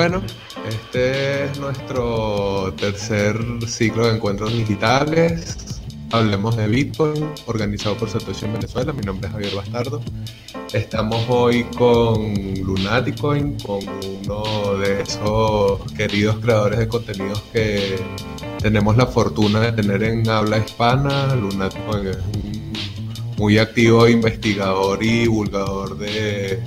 Bueno, este es nuestro tercer ciclo de encuentros digitales. Hablemos de Bitcoin, organizado por Satoshi en Venezuela. Mi nombre es Javier Bastardo. Estamos hoy con Lunaticoin, con uno de esos queridos creadores de contenidos que tenemos la fortuna de tener en habla hispana. Lunaticoin es un muy activo investigador y divulgador de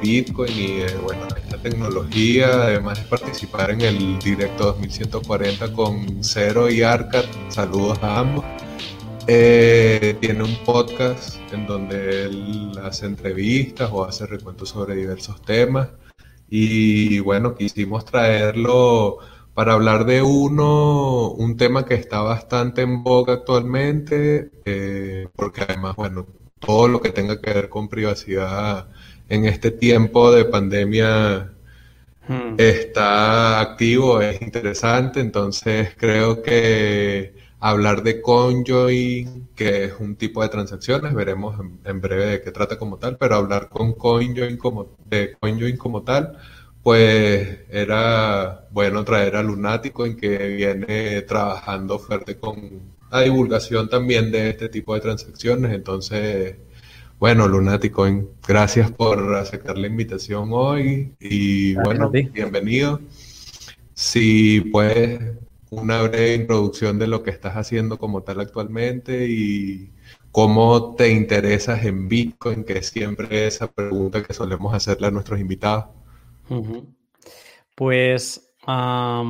Bitcoin y de bueno, tecnología, además de participar en el directo 2140 con Cero y Arcad. Saludos a ambos. Eh, tiene un podcast en donde él hace entrevistas o hace recuentos sobre diversos temas. Y bueno, quisimos traerlo para hablar de uno, un tema que está bastante en boga actualmente, eh, porque además, bueno, todo lo que tenga que ver con privacidad en este tiempo de pandemia hmm. está activo, es interesante, entonces creo que hablar de CoinJoin, que es un tipo de transacciones, veremos en, breve de qué trata como tal, pero hablar con CoinJoin como, de CoinJoin como tal, pues era bueno traer a Lunático en que viene trabajando fuerte con la divulgación también de este tipo de transacciones, entonces bueno, Lunático, gracias por aceptar la invitación hoy y bueno, bienvenido. Si puedes, una breve introducción de lo que estás haciendo como tal actualmente y cómo te interesas en Bitcoin, que es siempre esa pregunta que solemos hacerle a nuestros invitados. Pues, a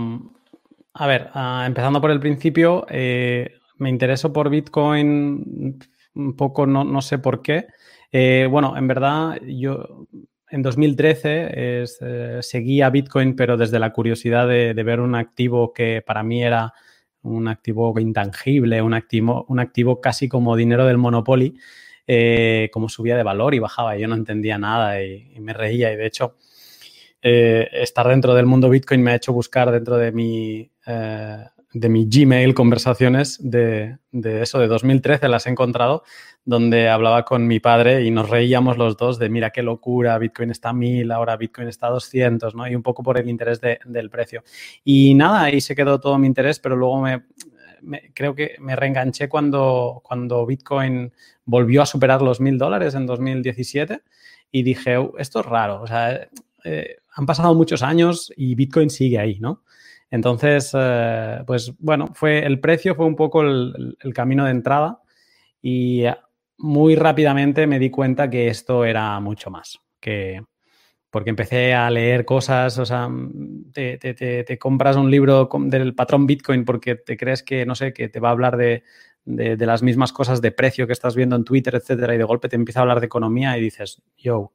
ver, ah, empezando por el principio, eh, me intereso por Bitcoin un poco, no, no sé por qué. Eh, bueno, en verdad, yo en 2013 eh, seguía Bitcoin, pero desde la curiosidad de, ver un activo que para mí era un activo intangible, un activo, un activo casi como dinero del Monopoly, eh, como subía de valor y bajaba. Yo no entendía nada y, me reía. Y de hecho, estar dentro del mundo Bitcoin me ha hecho buscar dentro de mi, de mi Gmail conversaciones de, eso, de 2013, las he encontrado donde hablaba con mi padre y nos reíamos los dos de mira qué locura, Bitcoin está a 1000, ahora Bitcoin está a 200, ¿no? Y un poco por el interés del precio. Y nada, ahí se quedó todo mi interés, pero luego me, creo que me reenganché cuando, cuando Bitcoin volvió a superar los 1000 dólares en 2017 y dije, esto es raro, o sea, eh, han pasado muchos años y Bitcoin sigue ahí, ¿no? Entonces, eh, pues bueno, fue el precio fue un poco el camino de entrada y muy rápidamente me di cuenta que esto era mucho más, que porque empecé a leer cosas, o sea, te, compras un libro del patrón Bitcoin porque te crees que, no sé, que te va a hablar de, las mismas cosas de precio que estás viendo en Twitter, etcétera, y de golpe te empieza a hablar de economía y dices, yo,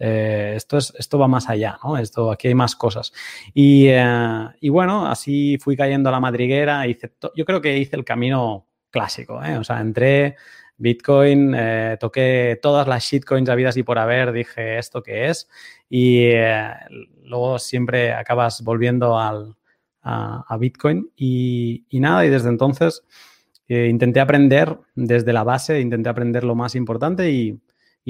eh, esto, es, esto va más allá, ¿no? Esto, aquí hay más cosas. Y, eh, y bueno, así fui cayendo a la madriguera, hice yo creo que hice el camino clásico, ¿eh? O sea, entré Bitcoin, eh, toqué todas las shitcoins habidas y por haber, dije esto qué es y eh, luego siempre acabas volviendo al, a, Bitcoin. Y, nada, y desde entonces eh, intenté aprender desde la base, intenté aprender lo más importante y,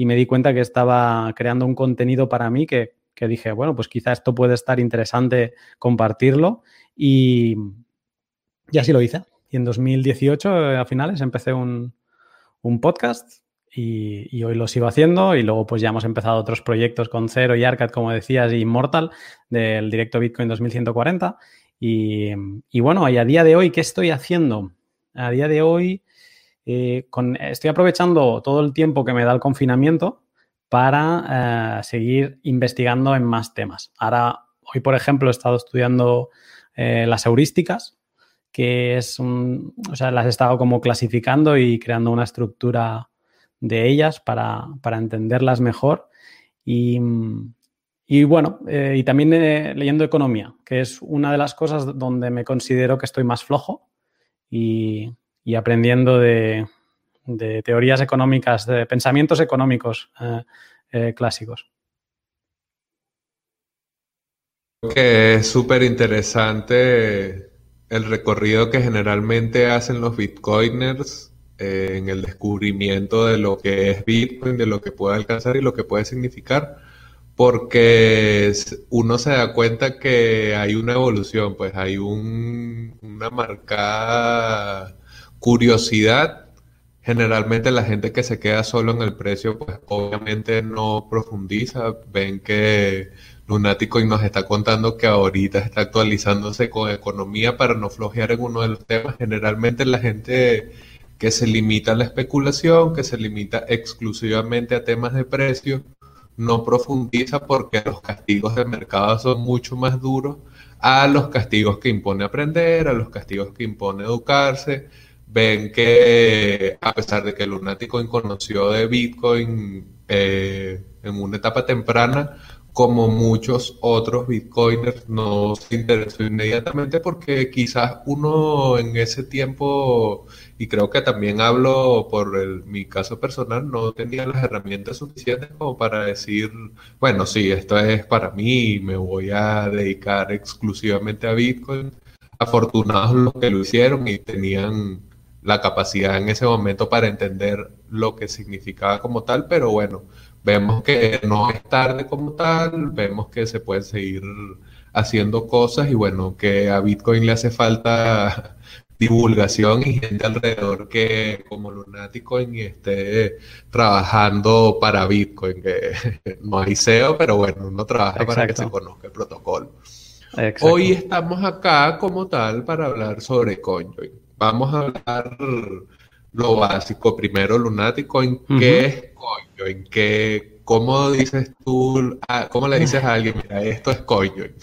me di cuenta que estaba creando un contenido para mí que, dije, bueno, pues quizá esto puede estar interesante compartirlo y, y así lo hice. Y en 2018, a finales, empecé un, un podcast y, hoy lo sigo haciendo y luego pues ya hemos empezado otros proyectos con Cero y Arcad, como decías, y Immortal del directo Bitcoin 2140. Y, y bueno, y a día de hoy, ¿qué estoy haciendo? A día de hoy eh, con, estoy aprovechando todo el tiempo que me da el confinamiento para eh, seguir investigando en más temas. Ahora, hoy, por ejemplo, he estado estudiando eh, las heurísticas, que es un, o sea, las he estado como clasificando y creando una estructura de ellas para, entenderlas mejor. Y, bueno, eh, y también eh, leyendo economía, que es una de las cosas donde me considero que estoy más flojo y, aprendiendo de, teorías económicas, de pensamientos económicos eh, clásicos. Que es súper interesante el recorrido que generalmente hacen los bitcoiners eh, en el descubrimiento de lo que es Bitcoin, de lo que puede alcanzar y lo que puede significar, porque uno se da cuenta que hay una evolución, pues hay un, una marcada curiosidad. Generalmente la gente que se queda solo en el precio, pues obviamente no profundiza, ven que Lunático nos está contando que ahorita está actualizándose con economía para no flojear en uno de los temas. Generalmente la gente que se limita a la especulación, que se limita exclusivamente a temas de precio, no profundiza porque los castigos de mercado son mucho más duros a los castigos que impone aprender, a los castigos que impone educarse. Ven que a pesar de que Lunático conoció de Bitcoin eh, en una etapa temprana, como muchos otros bitcoiners, no se interesó inmediatamente porque quizás uno en ese tiempo, y creo que también hablo por mi caso personal, no tenía las herramientas suficientes como para decir, bueno, sí, esto es para mí me voy a dedicar exclusivamente a bitcoin. Afortunados los que lo hicieron y tenían la capacidad en ese momento para entender lo que significaba como tal, pero bueno, vemos que no es tarde como tal, vemos que se puede seguir haciendo cosas y bueno, que a Bitcoin le hace falta divulgación y gente alrededor que como Lunaticoin y esté trabajando para Bitcoin, que no hay SEO, pero bueno, uno trabaja para que se conozca el protocolo. Hoy estamos acá como tal para hablar sobre CoinJoin. Vamos a hablar lo básico. Primero, Lunático, ¿en qué es CoinJoin? ¿Qué, ¿Cómo dices tú, cómo le dices a alguien, mira, esto es CoinJoin?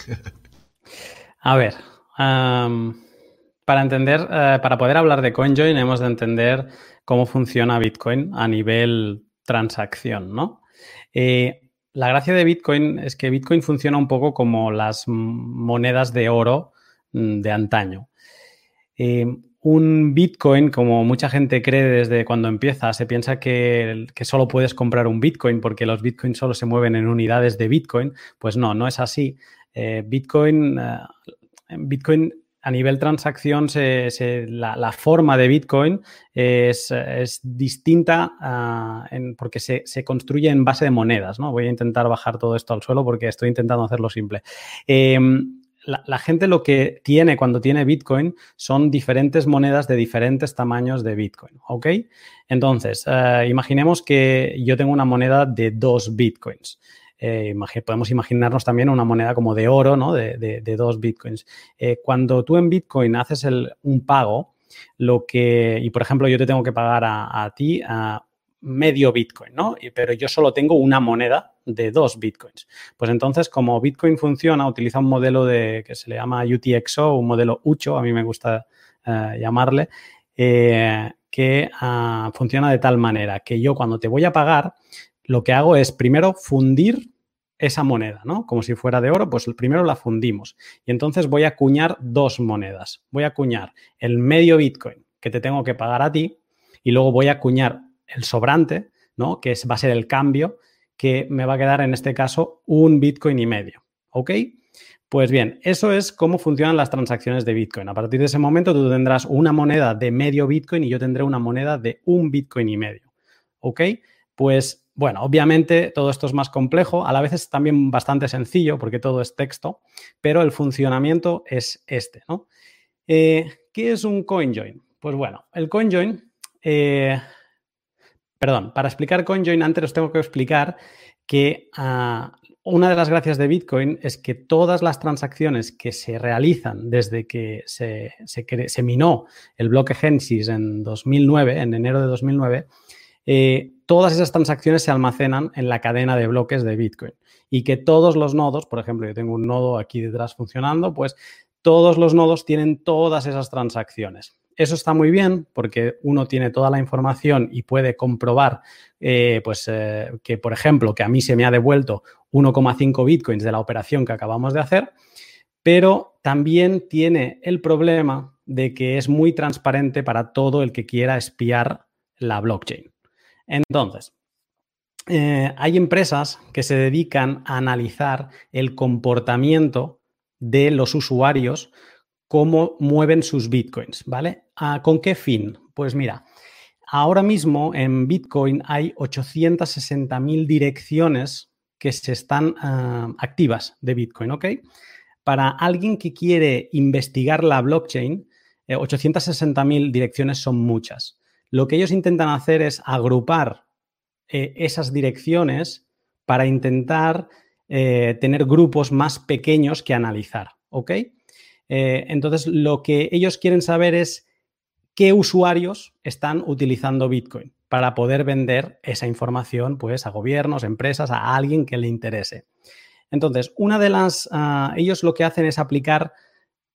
a ver, para entender, eh, para poder hablar de CoinJoin hemos de entender cómo funciona Bitcoin a nivel transacción, ¿no? Eh, la gracia de Bitcoin es que Bitcoin funciona un poco como las monedas de oro mm, de antaño. Eh, un Bitcoin, como mucha gente cree desde cuando empieza, se piensa que, solo puedes comprar un Bitcoin porque los Bitcoins solo se mueven en unidades de Bitcoin. Pues no, no es así. Eh, Bitcoin, eh, Bitcoin a nivel transacción, la, forma de Bitcoin es, distinta ah, porque se, se, construye en base de monedas. ¿no? Voy a intentar bajar todo esto al suelo porque estoy intentando hacerlo simple. Em, la, gente lo que tiene cuando tiene Bitcoin son diferentes monedas de diferentes tamaños de Bitcoin, ¿ok? Entonces, eh, imaginemos que yo tengo una moneda de dos Bitcoins. Eh, podemos imaginarnos también una moneda como de oro, ¿no? De, dos Bitcoins. Eh, cuando tú en Bitcoin haces un pago, lo que, y por ejemplo, yo te tengo que pagar a, a ti medio Bitcoin, ¿no? Pero yo solo tengo una moneda de dos Bitcoins. Pues entonces, como Bitcoin funciona, utiliza un modelo de, que se le llama UTXO, un modelo UCHO, a mí me gusta eh, llamarle, eh, que ah, funciona de tal manera que yo cuando te voy a pagar, lo que hago es primero fundir esa moneda, ¿no? Como si fuera de oro, pues primero la fundimos. Y entonces voy a acuñar dos monedas. Voy a acuñar el medio Bitcoin que te tengo que pagar a ti y luego voy a acuñar el sobrante, ¿no? Que va a ser el cambio, que me va a quedar en este caso un Bitcoin y medio. ¿Ok? Pues bien, eso es cómo funcionan las transacciones de Bitcoin. A partir de ese momento tú tendrás una moneda de medio Bitcoin y yo tendré una moneda de un Bitcoin y medio. ¿Ok? Pues bueno, obviamente todo esto es más complejo, a la vez es también bastante sencillo porque todo es texto, pero el funcionamiento es este, ¿no? Eh, ¿Qué es un CoinJoin? Pues bueno, el CoinJoin eh, Perdón, para explicar CoinJoin antes os tengo que explicar que ah, una de las gracias de Bitcoin es que todas las transacciones que se realizan desde que se, se, minó el bloque Genesis en 2009, en enero de 2009, eh, todas esas transacciones se almacenan en la cadena de bloques de Bitcoin y que todos los nodos, por ejemplo, yo tengo un nodo aquí detrás funcionando, pues todos los nodos tienen todas esas transacciones. Eso está muy bien porque uno tiene toda la información y puede comprobar eh, pues, eh, que, por ejemplo, que a mí se me ha devuelto 1,5 bitcoins de la operación que acabamos de hacer, pero también tiene el problema de que es muy transparente para todo el que quiera espiar la blockchain. Entonces, eh, hay empresas que se dedican a analizar el comportamiento de los usuarios cómo mueven sus bitcoins, ¿vale? Ah, ¿Con qué fin? Pues mira, ahora mismo en Bitcoin hay 860.000 direcciones que se están ah, activas de Bitcoin, ¿ok? Para alguien que quiere investigar la blockchain, 860.000 eh, direcciones son muchas. Lo que ellos intentan hacer es agrupar eh, esas direcciones para intentar eh, tener grupos más pequeños que analizar, ¿ok? Entonces, lo que ellos quieren saber es qué usuarios están utilizando Bitcoin para poder vender esa información pues, a gobiernos, empresas, a alguien que le interese. Entonces, una de las, ah, ellos lo que hacen es aplicar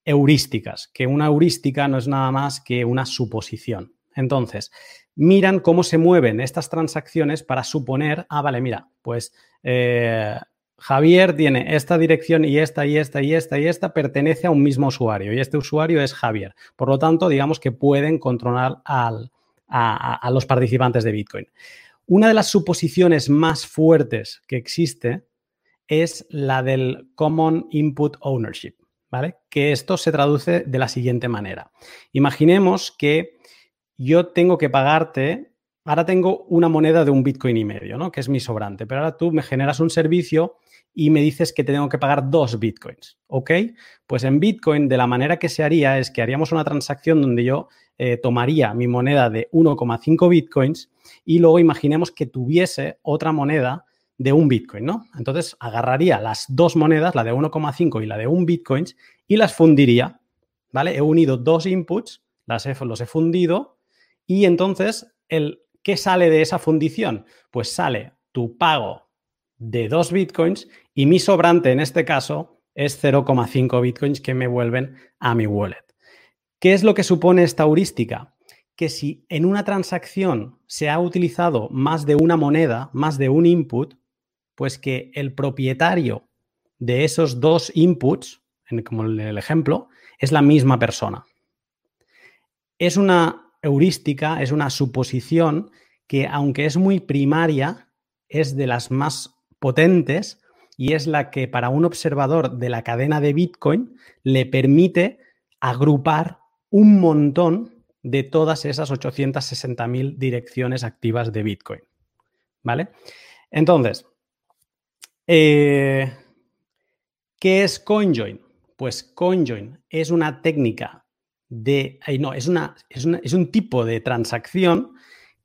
heurísticas, que una heurística no es nada más que una suposición. Entonces, miran cómo se mueven estas transacciones para suponer, ah, vale, mira, pues eh, Javier tiene esta dirección y esta y esta y esta y esta pertenece a un mismo usuario y este usuario es Javier. Por lo tanto, digamos que pueden controlar al, a, los participantes de Bitcoin. Una de las suposiciones más fuertes que existe es la del Common Input Ownership, ¿vale? Que esto se traduce de la siguiente manera. Imaginemos que yo tengo que pagarte, ahora tengo una moneda de un Bitcoin y medio, ¿no? Que es mi sobrante, pero ahora tú me generas un servicio y me dices que te tengo que pagar dos bitcoins, ¿ok? Pues en Bitcoin de la manera que se haría es que haríamos una transacción donde yo eh, tomaría mi moneda de 1,5 bitcoins y luego imaginemos que tuviese otra moneda de un bitcoin, ¿no? Entonces agarraría las dos monedas, la de 1,5 y la de un bitcoins, y las fundiría, ¿vale? He unido dos inputs, las los he fundido y entonces, el, ¿qué sale de esa fundición? Pues sale tu pago de dos bitcoins y mi sobrante en este caso es 0,5 bitcoins que me vuelven a mi wallet. ¿Qué es lo que supone esta heurística? Que si en una transacción se ha utilizado más de una moneda, más de un input, pues que el propietario de esos dos inputs, como el ejemplo, es la misma persona. Es una heurística, es una suposición que aunque es muy primaria, es de las más potentes y es la que para un observador de la cadena de Bitcoin le permite agrupar un montón de todas esas 860.000 direcciones activas de Bitcoin. ¿Vale? Entonces, eh, ¿qué es CoinJoin? Pues CoinJoin es una técnica de, no, es, una, es, es un tipo de transacción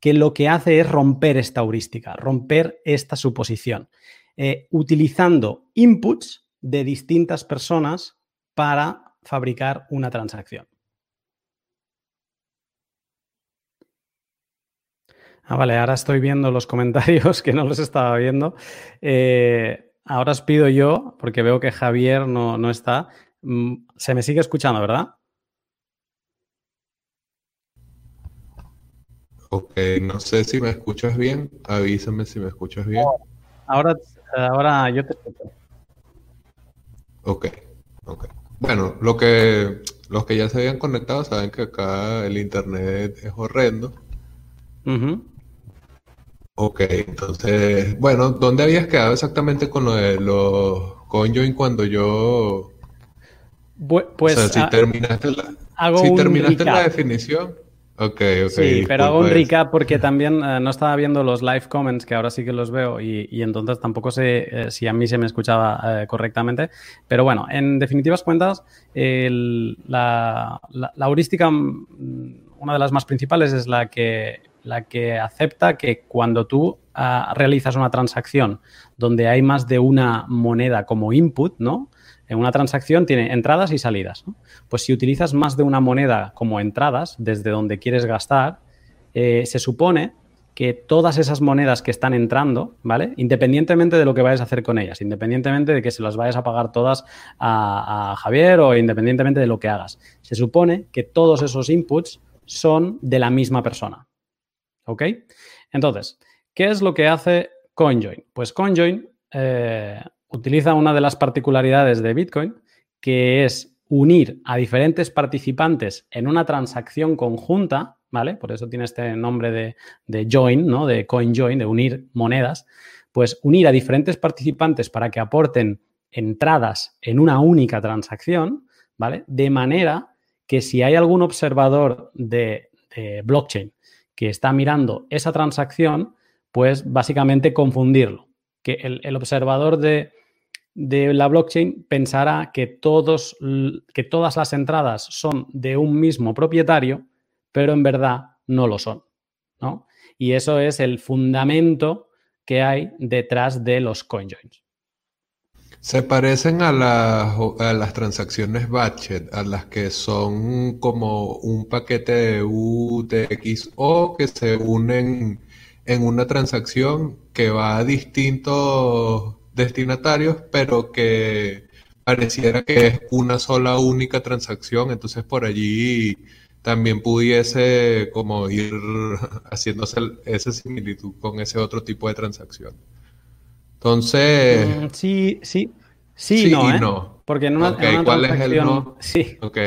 que lo que hace es romper esta heurística, romper esta suposición, eh, utilizando inputs de distintas personas para fabricar una transacción. Ah, vale, ahora estoy viendo los comentarios que no los estaba viendo. Eh, ahora os pido yo, porque veo que Javier no, no está. Mm, se me sigue escuchando, ¿verdad? Ok, no sé si me escuchas bien. Avísame si me escuchas bien. Ahora, ahora yo te escucho. Ok, ok. Bueno, lo que, los que ya se habían conectado saben que acá el internet es horrendo. Ok, entonces, bueno, ¿dónde habías quedado exactamente con lo de los CoinJoin cuando yo... Pues, o sea, si ah, terminaste la, hago si terminaste la definición. Ok, ok. Sí, pero hago un eso. recap porque también eh, no estaba viendo los live comments, que ahora sí que los veo, y, y entonces tampoco sé eh, si a mí se me escuchaba eh, correctamente. Pero bueno, en definitivas cuentas, el- la, la- la heurística, mm, una de las más principales, es la que, la que acepta que cuando tú ah, realizas una transacción donde hay más de una moneda como input, ¿no? En una transacción tiene entradas y salidas. Pues si utilizas más de una moneda como entradas, desde donde quieres gastar, eh, se supone que todas esas monedas que están entrando, ¿vale? Independientemente de lo que vayas a hacer con ellas, independientemente de que se las vayas a pagar todas a, a Javier o independientemente de lo que hagas, se supone que todos esos inputs son de la misma persona. ¿Ok? Entonces, ¿qué es lo que hace CoinJoin? Pues CoinJoin eh, utiliza una de las particularidades de Bitcoin, que es unir a diferentes participantes en una transacción conjunta, ¿vale? Por eso tiene este nombre de, de join, ¿no? De CoinJoin, de unir monedas. Pues unir a diferentes participantes para que aporten entradas en una única transacción, ¿vale? De manera que si hay algún observador de, de blockchain que está mirando esa transacción, pues básicamente confundirlo. que el, observador de, la blockchain pensará que, todos, que todas las entradas son de un mismo propietario, pero en verdad no lo son. ¿no? Y eso es el fundamento que hay detrás de los CoinJoins. Se parecen a las, transacciones batched, a las que son como un paquete de UTXO que se unen en una transacción que va a distintos destinatarios, pero que pareciera que es una sola única transacción, entonces por allí también pudiese como ir haciéndose esa similitud con ese otro tipo de transacción. Entonces... Mm, sí, sí. Sí, no, ¿eh? no. Porque en una, ¿Cuál es el no? Sí. Ok.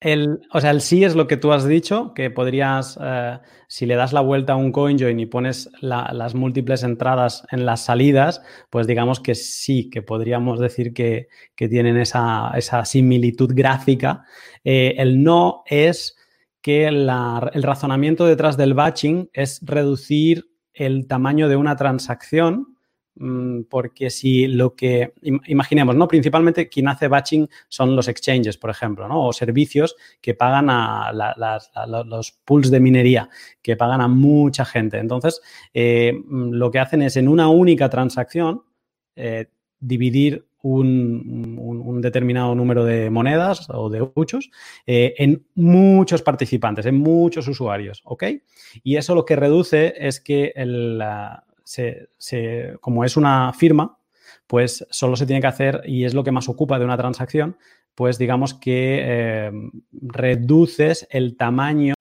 El, o sea, el sí es lo que tú has dicho, que podrías, eh, si le das la vuelta a un CoinJoin y pones las múltiples entradas en las salidas, pues digamos que sí, que podríamos decir que, tienen esa, similitud gráfica. Eh, el no es que el razonamiento detrás del batching es reducir el tamaño de una transacción porque si lo que, imaginemos, ¿no? Principalmente quien hace batching son los exchanges, por ejemplo, ¿no? O servicios que pagan a los pools de minería, que pagan a mucha gente. Entonces, eh, mm, lo que hacen es en una única transacción eh, dividir un, determinado número de monedas o de muchos eh, en muchos participantes, en muchos usuarios, ¿ok? Y eso lo que reduce es que el, se, como es una firma, pues solo se tiene que hacer, y es lo que más ocupa de una transacción, pues digamos que eh, reduces el tamaño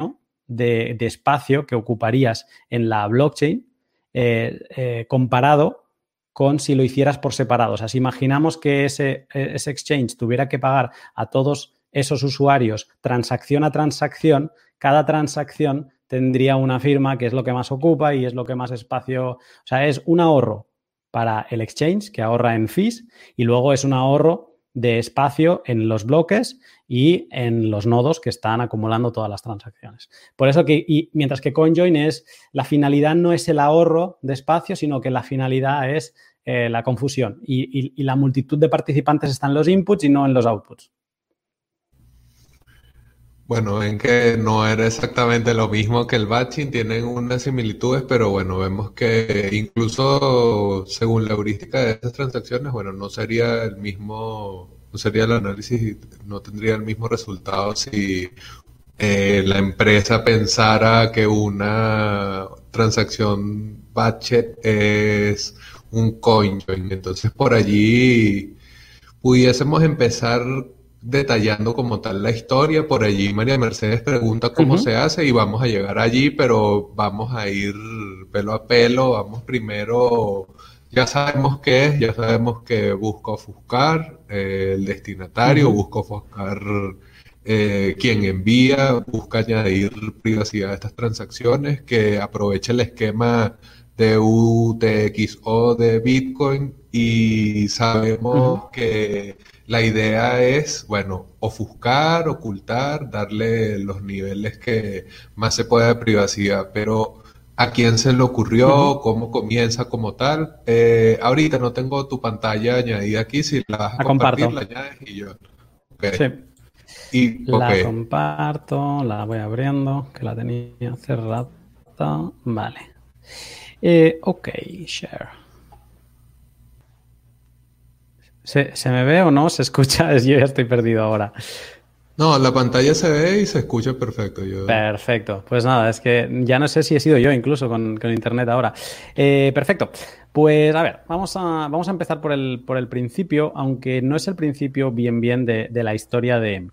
de, espacio que ocuparías en la blockchain eh, eh, comparado con si lo hicieras por separado. O sea, si imaginamos que ese, ese exchange tuviera que pagar a todos esos usuarios transacción a transacción, cada transacción tendría una firma que es lo que más ocupa y es lo que más espacio, o sea, es un ahorro para el exchange que ahorra en fees y luego es un ahorro de espacio en los bloques y en los nodos que están acumulando todas las transacciones. Por eso que, y mientras que CoinJoin es, la finalidad no es el ahorro de espacio, sino que la finalidad es eh, la confusión y, y la multitud de participantes está en los inputs y no en los outputs. Bueno, en que no era exactamente lo mismo que el batching, tienen unas similitudes, pero bueno, vemos que incluso según la heurística de esas transacciones, bueno, no sería el mismo, no sería el análisis, no tendría el mismo resultado si eh, la empresa pensara que una transacción batched es un coin Entonces por allí pudiésemos empezar detallando como tal la historia. Por allí María Mercedes pregunta cómo se hace y vamos a llegar allí, pero vamos a ir pelo a pelo. Vamos primero, ya sabemos qué es, ya sabemos que busca ofuscar eh, el destinatario, busca ofuscar eh, quien envía, busca añadir privacidad a estas transacciones, que aproveche el esquema de UTXO de Bitcoin y sabemos que la idea es, bueno, ofuscar, ocultar, darle los niveles que más se pueda de privacidad, pero ¿a quién se le ocurrió? ¿Cómo comienza como tal? Eh, ahorita no tengo tu pantalla añadida aquí, si la vas a, compartir, la añades y yo. Sí. Y, La comparto, la voy abriendo, que la tenía cerrada. Vale. Eh, ok, share. ¿Se, me ve o no? ¿Se escucha? Yo ya estoy perdido ahora. No, la pantalla se ve y se escucha perfecto. Perfecto. Pues nada, es que ya no sé si he sido yo incluso con, internet ahora. Eh, perfecto. Pues a ver, vamos a, vamos a empezar por el, por el principio, aunque no es el principio bien bien de la historia de,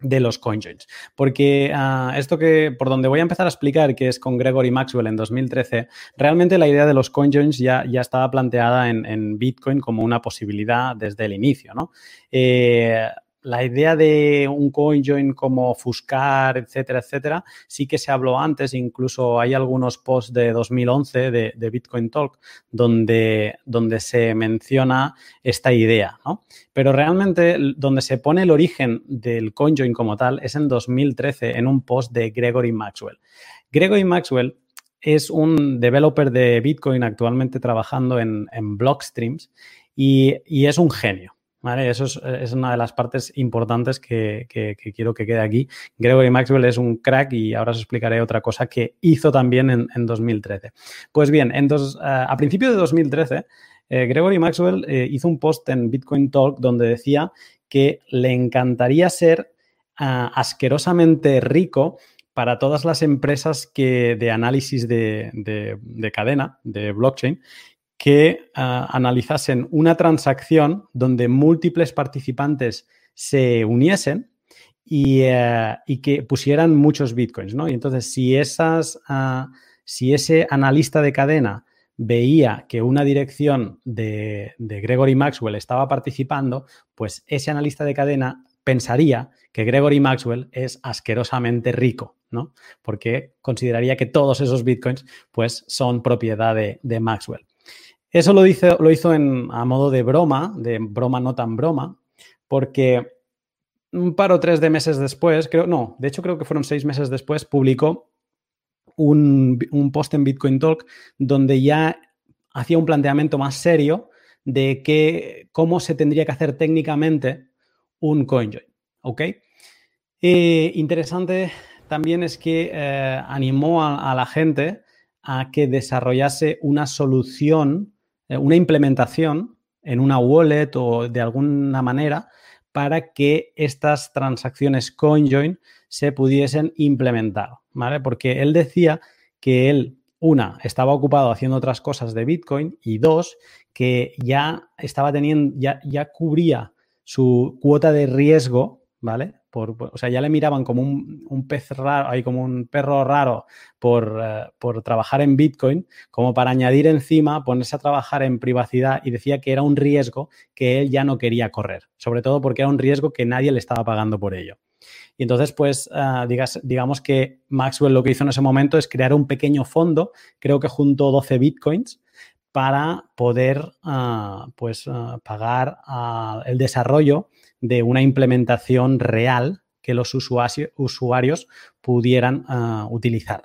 de los CoinJoins. Porque ah, esto que por donde voy a empezar a explicar, que es con Gregory Maxwell en 2013, realmente la idea de los CoinJoins ya, ya estaba planteada en, en, Bitcoin como una posibilidad desde el inicio, ¿no? Eh, la idea de un CoinJoin como Fuscar, etcétera, etcétera, sí que se habló antes, incluso hay algunos posts de 2011 de, Bitcoin Talk donde, donde se menciona esta idea, ¿no? Pero realmente donde se pone el origen del CoinJoin como tal es en 2013 en un post de Gregory Maxwell. Gregory Maxwell es un developer de Bitcoin actualmente trabajando en, Blockstreams y, es un genio. ¿Vale? Eso es, una de las partes importantes que, quiero que quede aquí. Gregory Maxwell es un crack y ahora os explicaré otra cosa que hizo también en, 2013. Pues bien, eh, a principios de 2013, eh, Gregory Maxwell eh, hizo un post en Bitcoin Talk donde decía que le encantaría ser ah, asquerosamente rico para todas las empresas que, de análisis de, cadena, de blockchain, que ah, analizasen una transacción donde múltiples participantes se uniesen y, eh, que pusieran muchos bitcoins, ¿no? Y entonces, si esas, ah, si ese analista de cadena veía que una dirección de, de, Gregory Maxwell estaba participando, pues ese analista de cadena pensaría que Gregory Maxwell es asquerosamente rico, ¿no? Porque consideraría que todos esos bitcoins, pues, son propiedad de, Maxwell. Eso lo hizo, lo hizo en, a modo de broma, de broma no tan broma, porque un par o tres de meses después, creo, no, de hecho creo que fueron seis meses después, publicó un, un post en Bitcoin Talk donde ya hacía un planteamiento más serio de que, cómo se tendría que hacer técnicamente un CoinJoin. ¿Ok? Eh, interesante también es que eh, animó a, la gente a que desarrollase una solución, una implementación en una wallet o de alguna manera para que estas transacciones CoinJoin se pudiesen implementar, ¿vale? Porque él decía que él, una, estaba ocupado haciendo otras cosas de Bitcoin y dos, que ya estaba teniendo, ya, ya cubría su cuota de riesgo, ¿vale? Por, o sea, ya le miraban como un, pez raro, como un perro raro por, eh, por, trabajar en Bitcoin, como para añadir encima, ponerse a trabajar en privacidad y decía que era un riesgo que él ya no quería correr, sobre todo porque era un riesgo que nadie le estaba pagando por ello. Y entonces, pues, eh, digas, digamos que Maxwell lo que hizo en ese momento es crear un pequeño fondo, creo que junto 12 Bitcoins, para poder ah, pues, ah, pagar ah, el desarrollo de una implementación real que los usuarios pudieran utilizar.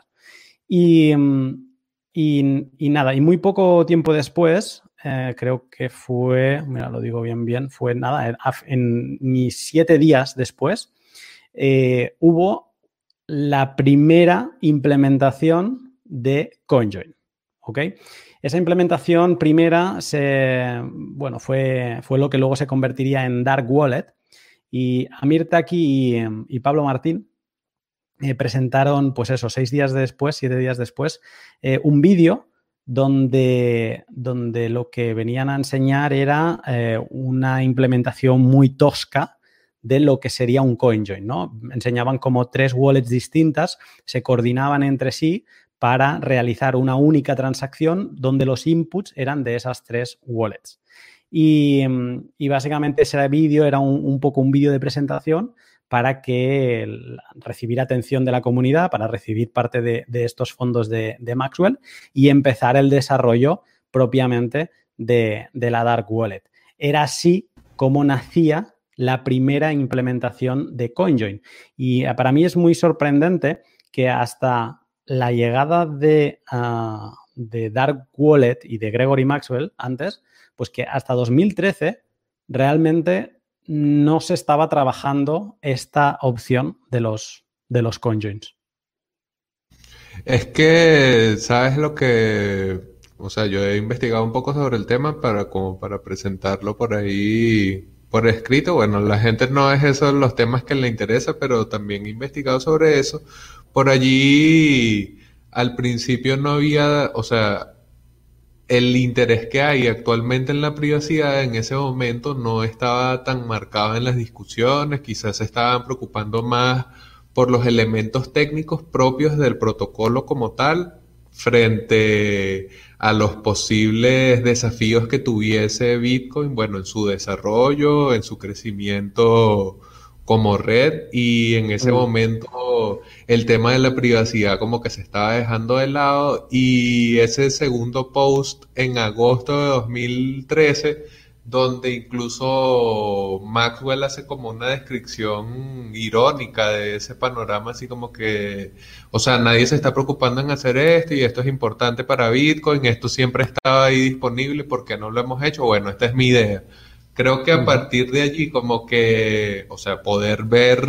Mm, y, nada, y muy poco tiempo después, eh, creo que fue, mira, lo digo bien, bien, fue nada, en, mis siete días después, eh, hubo la primera implementación de CoinJoin. ¿Ok? Esa implementación primera se, bueno, fue, fue lo que luego se convertiría en Dark Wallet. Y Amir Taki y, Pablo Martín eh, presentaron, pues eso, seis días después, siete días después, eh, un vídeo donde, donde lo que venían a enseñar era eh, una implementación muy tosca de lo que sería un CoinJoin, ¿no? Enseñaban como tres wallets distintas, se coordinaban entre sí para realizar una única transacción donde los inputs eran de esas tres wallets. Y, básicamente ese vídeo era un, poco un vídeo de presentación para que recibir atención de la comunidad, para recibir parte de, estos fondos de, Maxwell y empezar el desarrollo propiamente de, de la Dark Wallet. Era así como nacía la primera implementación de CoinJoin. Y para mí es muy sorprendente que hasta la llegada ah, de, Dark Wallet y de Gregory Maxwell antes, pues que hasta 2013 realmente no se estaba trabajando esta opción de los, de los conjoins. Es que, ¿sabes lo que? O sea, yo he investigado un poco sobre el tema para, como para presentarlo por ahí por escrito. Bueno, la gente no es eso los temas que le interesa, pero también he investigado sobre eso por allí, al principio no había, o sea, el interés que hay actualmente en la privacidad en ese momento no estaba tan marcado en las discusiones, quizás se estaban preocupando más por los elementos técnicos propios del protocolo como tal frente a los posibles desafíos que tuviese Bitcoin, bueno, en su desarrollo, en su crecimiento como red y en ese momento el tema de la privacidad como que se estaba dejando de lado y ese segundo post en agosto de 2013 donde incluso Maxwell hace como una descripción irónica de ese panorama, así como que, o sea, nadie se está preocupando en hacer esto y esto es importante para Bitcoin, esto siempre estaba ahí disponible, ¿por qué no lo hemos hecho? Bueno, esta es mi idea. Creo que a partir de allí como que, o sea, poder ver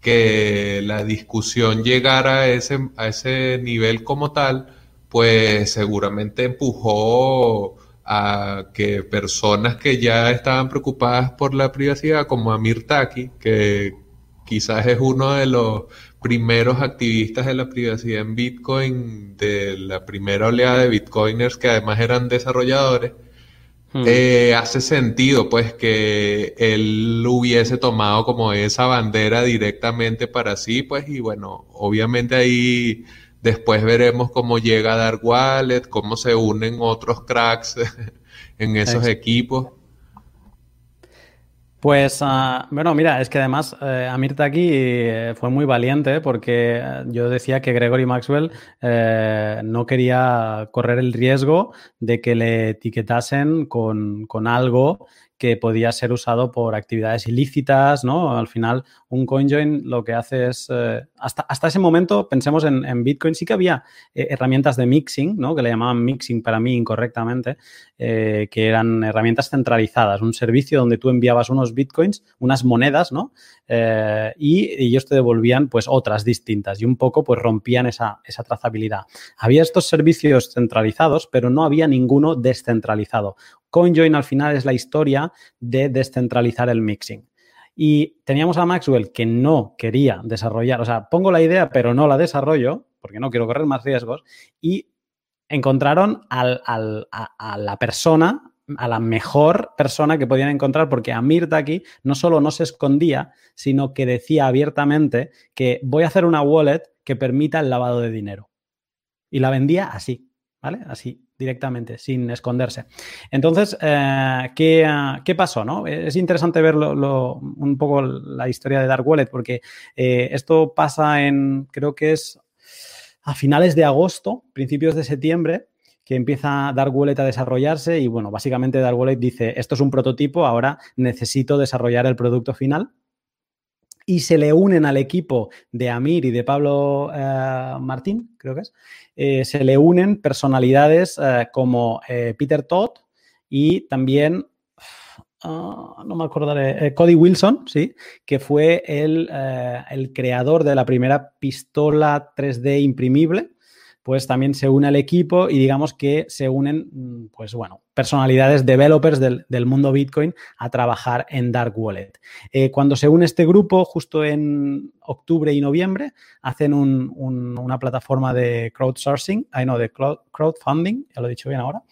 que la discusión llegara a ese, a ese nivel como tal, pues seguramente empujó a que personas que ya estaban preocupadas por la privacidad, como Amir Taki, que quizás es uno de los primeros activistas de la privacidad en Bitcoin, de la primera oleada de Bitcoiners que además eran desarrolladores, hmm. eh, hace sentido pues que él hubiese tomado como esa bandera directamente para sí, pues y bueno, obviamente ahí Después veremos cómo llega Dark Wallet, cómo se unen otros cracks en esos equipos. Pues, ah, bueno, mira, es que además eh, Amir Taki eh, fue muy valiente porque eh, yo decía que Gregory Maxwell no quería correr el riesgo de que le etiquetasen con, con algo que podía ser usado por actividades ilícitas, ¿no? Al final, un CoinJoin lo que hace es, eh, hasta, hasta ese momento, pensemos en, Bitcoin, sí que había eh, herramientas de mixing, ¿no? Que le llamaban mixing para mí incorrectamente, eh, que eran herramientas centralizadas, un servicio donde tú enviabas unos Bitcoins, unas monedas, ¿no? y, ellos te devolvían, pues, otras distintas y un poco, pues, rompían esa, esa trazabilidad. Había estos servicios centralizados, pero no había ninguno descentralizado. CoinJoin al final es la historia de descentralizar el mixing. Y teníamos a Maxwell que no quería desarrollar, o sea, pongo la idea pero no la desarrollo porque no quiero correr más riesgos y encontraron a, la persona, a la mejor persona que podían encontrar, porque Amir Taki no solo no se escondía, sino que decía abiertamente que voy a hacer una wallet que permita el lavado de dinero. Y la vendía así, ¿vale? Así directamente, sin esconderse. Entonces, eh, ¿qué, pasó? No? Es interesante ver un poco la historia de Dark Wallet, porque eh, esto pasa en, creo que es a finales de agosto, principios de septiembre, que empieza Dark Wallet a desarrollarse y, bueno, básicamente Dark Wallet dice, esto es un prototipo, ahora necesito desarrollar el producto final y se le unen al equipo de Amir y de Pablo eh, Martín, creo que es, eh, se le unen personalidades eh, como Peter Todd y también, ah, no me acordaré, Cody Wilson, ¿sí? que fue el, el creador de la primera pistola 3D imprimible pues también se une al equipo y digamos que se unen, mm, pues bueno, personalidades, developers del, mundo Bitcoin a trabajar en Dark Wallet. Eh, cuando se une este grupo, justo en octubre y noviembre, hacen una plataforma de crowdsourcing, ay no, de crowdfunding, ya lo he dicho bien ahora,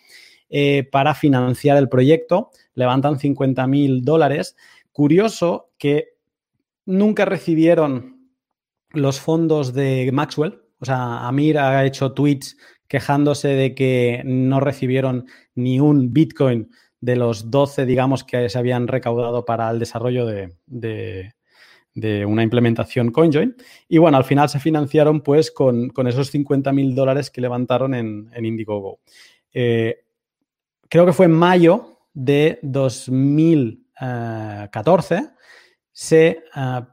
eh, para financiar el proyecto. Levantan 50 mil dólares. Curioso que nunca recibieron los fondos de Maxwell, o sea, Amir ha hecho tweets quejándose de que no recibieron ni un Bitcoin de los 12, digamos, que se habían recaudado para el desarrollo de, una implementación CoinJoin. Y bueno, al final se financiaron pues con, esos 50 mil dólares que levantaron en, Indiegogo. Eh, creo que fue en mayo de 2014 eh, se eh,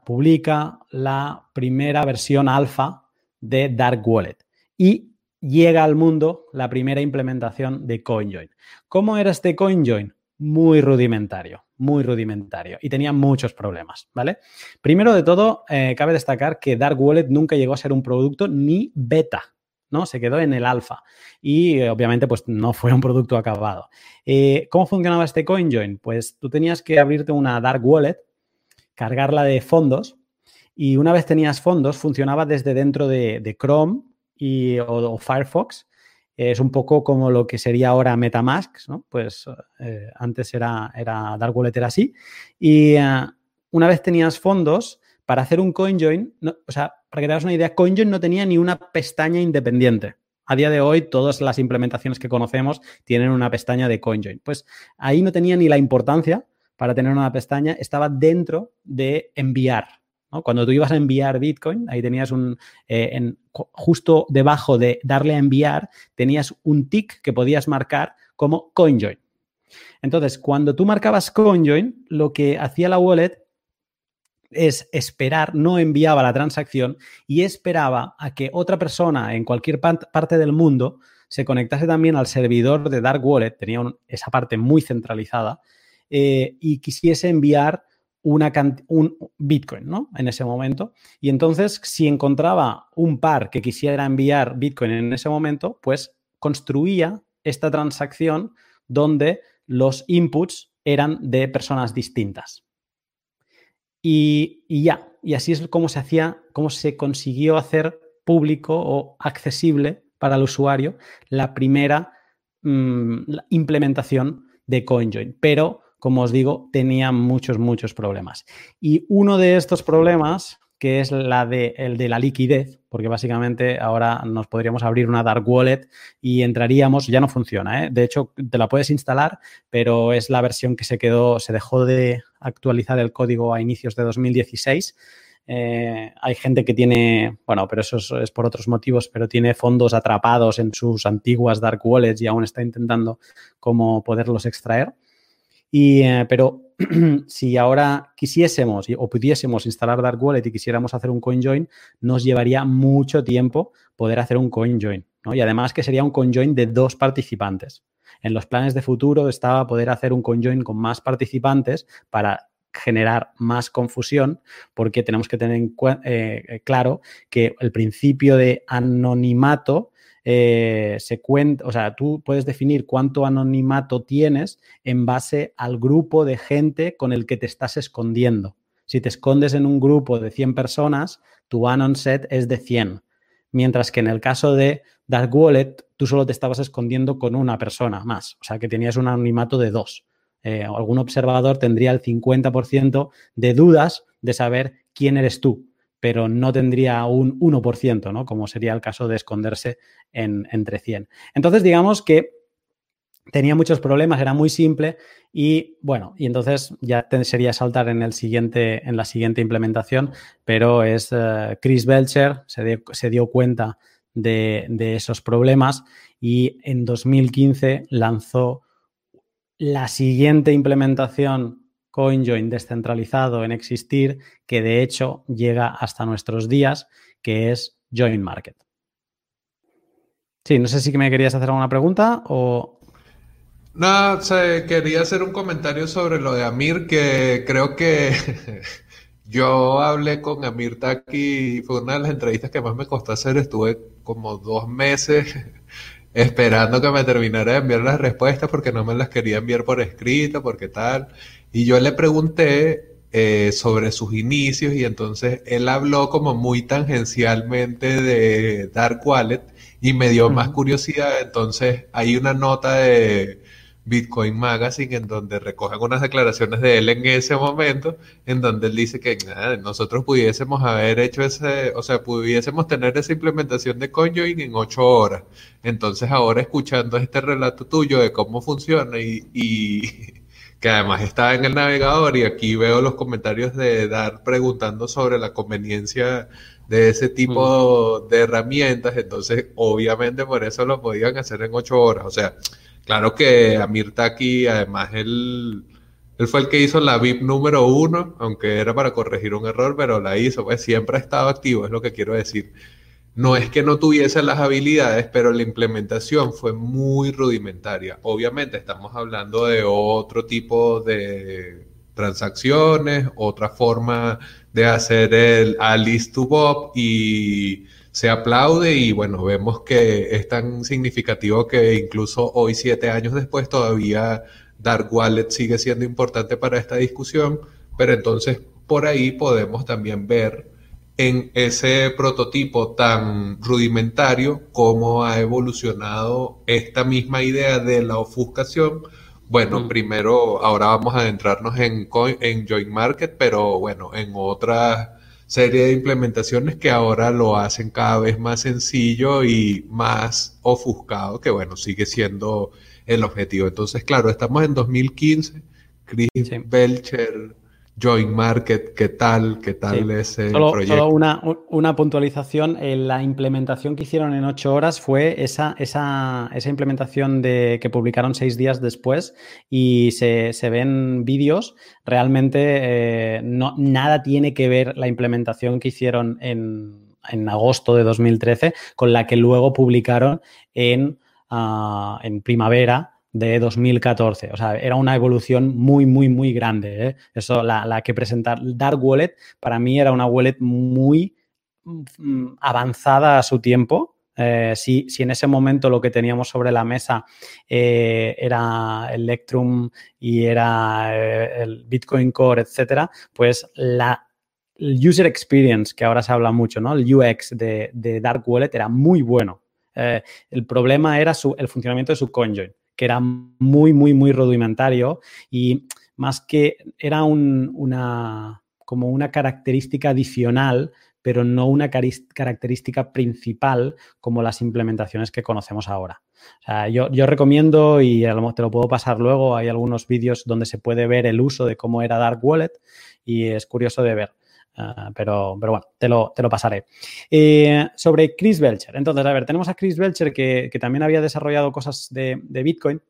publica la primera versión alfa de Dark Wallet. Y llega al mundo la primera implementación de CoinJoin. ¿Cómo era este CoinJoin? Muy rudimentario, muy rudimentario y tenía muchos problemas, ¿vale? Primero de todo, eh, cabe destacar que Dark Wallet nunca llegó a ser un producto ni beta, ¿no? Se quedó en el alfa y eh, obviamente pues no fue un producto acabado. Eh, ¿Cómo funcionaba este CoinJoin? Pues tú tenías que abrirte una Dark Wallet, cargarla de fondos y una vez tenías fondos, funcionaba desde dentro de, Chrome y, o, Firefox. Es un poco como lo que sería ahora Metamask, ¿no? Pues eh, antes era, era Dark Wallet, era así. Y eh, una vez tenías fondos, para hacer un CoinJoin, o sea, para que te hagas una idea, CoinJoin no tenía ni una pestaña independiente. A día de hoy, todas las implementaciones que conocemos tienen una pestaña de CoinJoin. Pues ahí no tenía ni la importancia para tener una pestaña, estaba dentro de enviar. Cuando tú ibas a enviar Bitcoin, ahí tenías un, eh, justo debajo de darle a enviar, tenías un tick que podías marcar como CoinJoin. Entonces, cuando tú marcabas CoinJoin, lo que hacía la wallet es esperar, no enviaba la transacción y esperaba a que otra persona en cualquier parte del mundo se conectase también al servidor de Dark Wallet, tenía esa parte muy centralizada, eh, y quisiese enviar una un Bitcoin, ¿no? En ese momento. Y entonces, si encontraba un par que quisiera enviar Bitcoin en ese momento, pues construía esta transacción donde los inputs eran de personas distintas. Y, ya, y así es como se hacía, cómo se consiguió hacer público o accesible para el usuario la primera mm, implementación de CoinJoin. Pero, como os digo, tenía muchos, muchos problemas. Y uno de estos problemas que es la de, el de la liquidez, porque básicamente ahora nos podríamos abrir una dark wallet y entraríamos, ya no funciona, ¿eh? de hecho te la puedes instalar, pero es la versión que se quedó, se dejó de actualizar el código a inicios de 2016. Eh, hay gente que tiene, bueno, pero eso es, por otros motivos, pero tiene fondos atrapados en sus antiguas dark wallets y aún está intentando cómo poderlos extraer. Y, eh, pero si ahora quisiésemos o pudiésemos instalar Dark Wallet y quisiéramos hacer un CoinJoin, nos llevaría mucho tiempo poder hacer un CoinJoin. ¿no? Y además que sería un CoinJoin de dos participantes. En los planes de futuro estaba poder hacer un CoinJoin con más participantes para generar más confusión porque tenemos que tener en eh, claro que el principio de anonimato eh, se cuenta, o sea, tú puedes definir cuánto anonimato tienes en base al grupo de gente con el que te estás escondiendo. Si te escondes en un grupo de 100 personas, tu anon set es de 100. Mientras que en el caso de Dark Wallet, tú solo te estabas escondiendo con una persona más. O sea, que tenías un anonimato de dos. Eh, algún observador tendría el 50% de dudas de saber quién eres tú pero no tendría un 1%, ¿no? Como sería el caso de esconderse en, entre 100. Entonces, digamos que tenía muchos problemas, era muy simple y bueno, y entonces ya sería saltar en, el siguiente, en la siguiente implementación, pero es eh, Chris Belcher, se, dio cuenta de esos problemas y en 2015 lanzó la siguiente implementación CoinJoin descentralizado en existir, que de hecho llega hasta nuestros días, que es Join Market. Sí, no sé si me querías hacer alguna pregunta o... No, quería hacer un comentario sobre lo de Amir, que creo que yo hablé con Amir Taki, fue una de las entrevistas que más me costó hacer, estuve como dos meses esperando que me terminara de enviar las respuestas porque no me las quería enviar por escrito, porque tal. Y yo le pregunté eh, sobre sus inicios y entonces él habló como muy tangencialmente de Dark Wallet y me dio más curiosidad. Entonces hay una nota de Bitcoin Magazine en donde recogen unas declaraciones de él en ese momento, en donde él dice que nosotros pudiésemos haber hecho ese, o sea, pudiésemos tener esa implementación de CoinJoin en ocho horas. Entonces ahora escuchando este relato tuyo de cómo funciona y que además está en el navegador y aquí veo los comentarios de Dar preguntando sobre la conveniencia de ese tipo de herramientas, entonces obviamente por eso lo podían hacer en ocho horas, o sea, claro que Amir Taki, además él, él fue el que hizo la VIP número uno, aunque era para corregir un error, pero la hizo, pues siempre ha estado activo, es lo que quiero decir. No es que no tuviese las habilidades, pero la implementación fue muy rudimentaria. Obviamente estamos hablando de otro tipo de transacciones, otra forma de hacer el Alice to Bob y se aplaude y bueno, vemos que es tan significativo que incluso hoy, siete años después, todavía Dark Wallet sigue siendo importante para esta discusión, pero entonces por ahí podemos también ver en ese prototipo tan rudimentario, cómo ha evolucionado esta misma idea de la ofuscación. Bueno, mm. primero, ahora vamos a adentrarnos en, en Joint Market, pero bueno, en otra serie de implementaciones que ahora lo hacen cada vez más sencillo y más ofuscado, que bueno, sigue siendo el objetivo. Entonces, claro, estamos en 2015, Chris Belcher Join Market, ¿qué tal? ¿Qué tal ese proyecto? Solo una, una puntualización. Eh, la implementación que hicieron en ocho horas fue esa, esa, esa implementación de, que publicaron seis días después y se, se ven vídeos. Realmente eh, no, nada tiene que ver la implementación que hicieron en, en agosto de 2013 con la que luego publicaron en, uh, en primavera de 2014. O sea, era una evolución muy, muy, muy grande. ¿eh? Eso, la, la, que presentar Dark Wallet, para mí era una wallet muy mm, avanzada a su tiempo. Eh, si, en ese momento lo que teníamos sobre la mesa eh, era Electrum y era eh, el Bitcoin Core, etcétera, pues la user experience, que ahora se habla mucho, ¿no? El UX de, de Dark Wallet era muy bueno. El problema era su, el funcionamiento de su CoinJoin que era muy, muy, muy rudimentario y más que era una, como una característica adicional, pero no una característica principal como las implementaciones que conocemos ahora. O sea, yo, yo, recomiendo, y te lo puedo pasar luego, hay algunos vídeos donde se puede ver el uso de cómo era Dark Wallet y es curioso de ver. Ah, pero, pero bueno, te lo, te lo pasaré. Eh, sobre Chris Belcher. Entonces, a ver, tenemos a Chris Belcher que, también había desarrollado cosas de, Bitcoin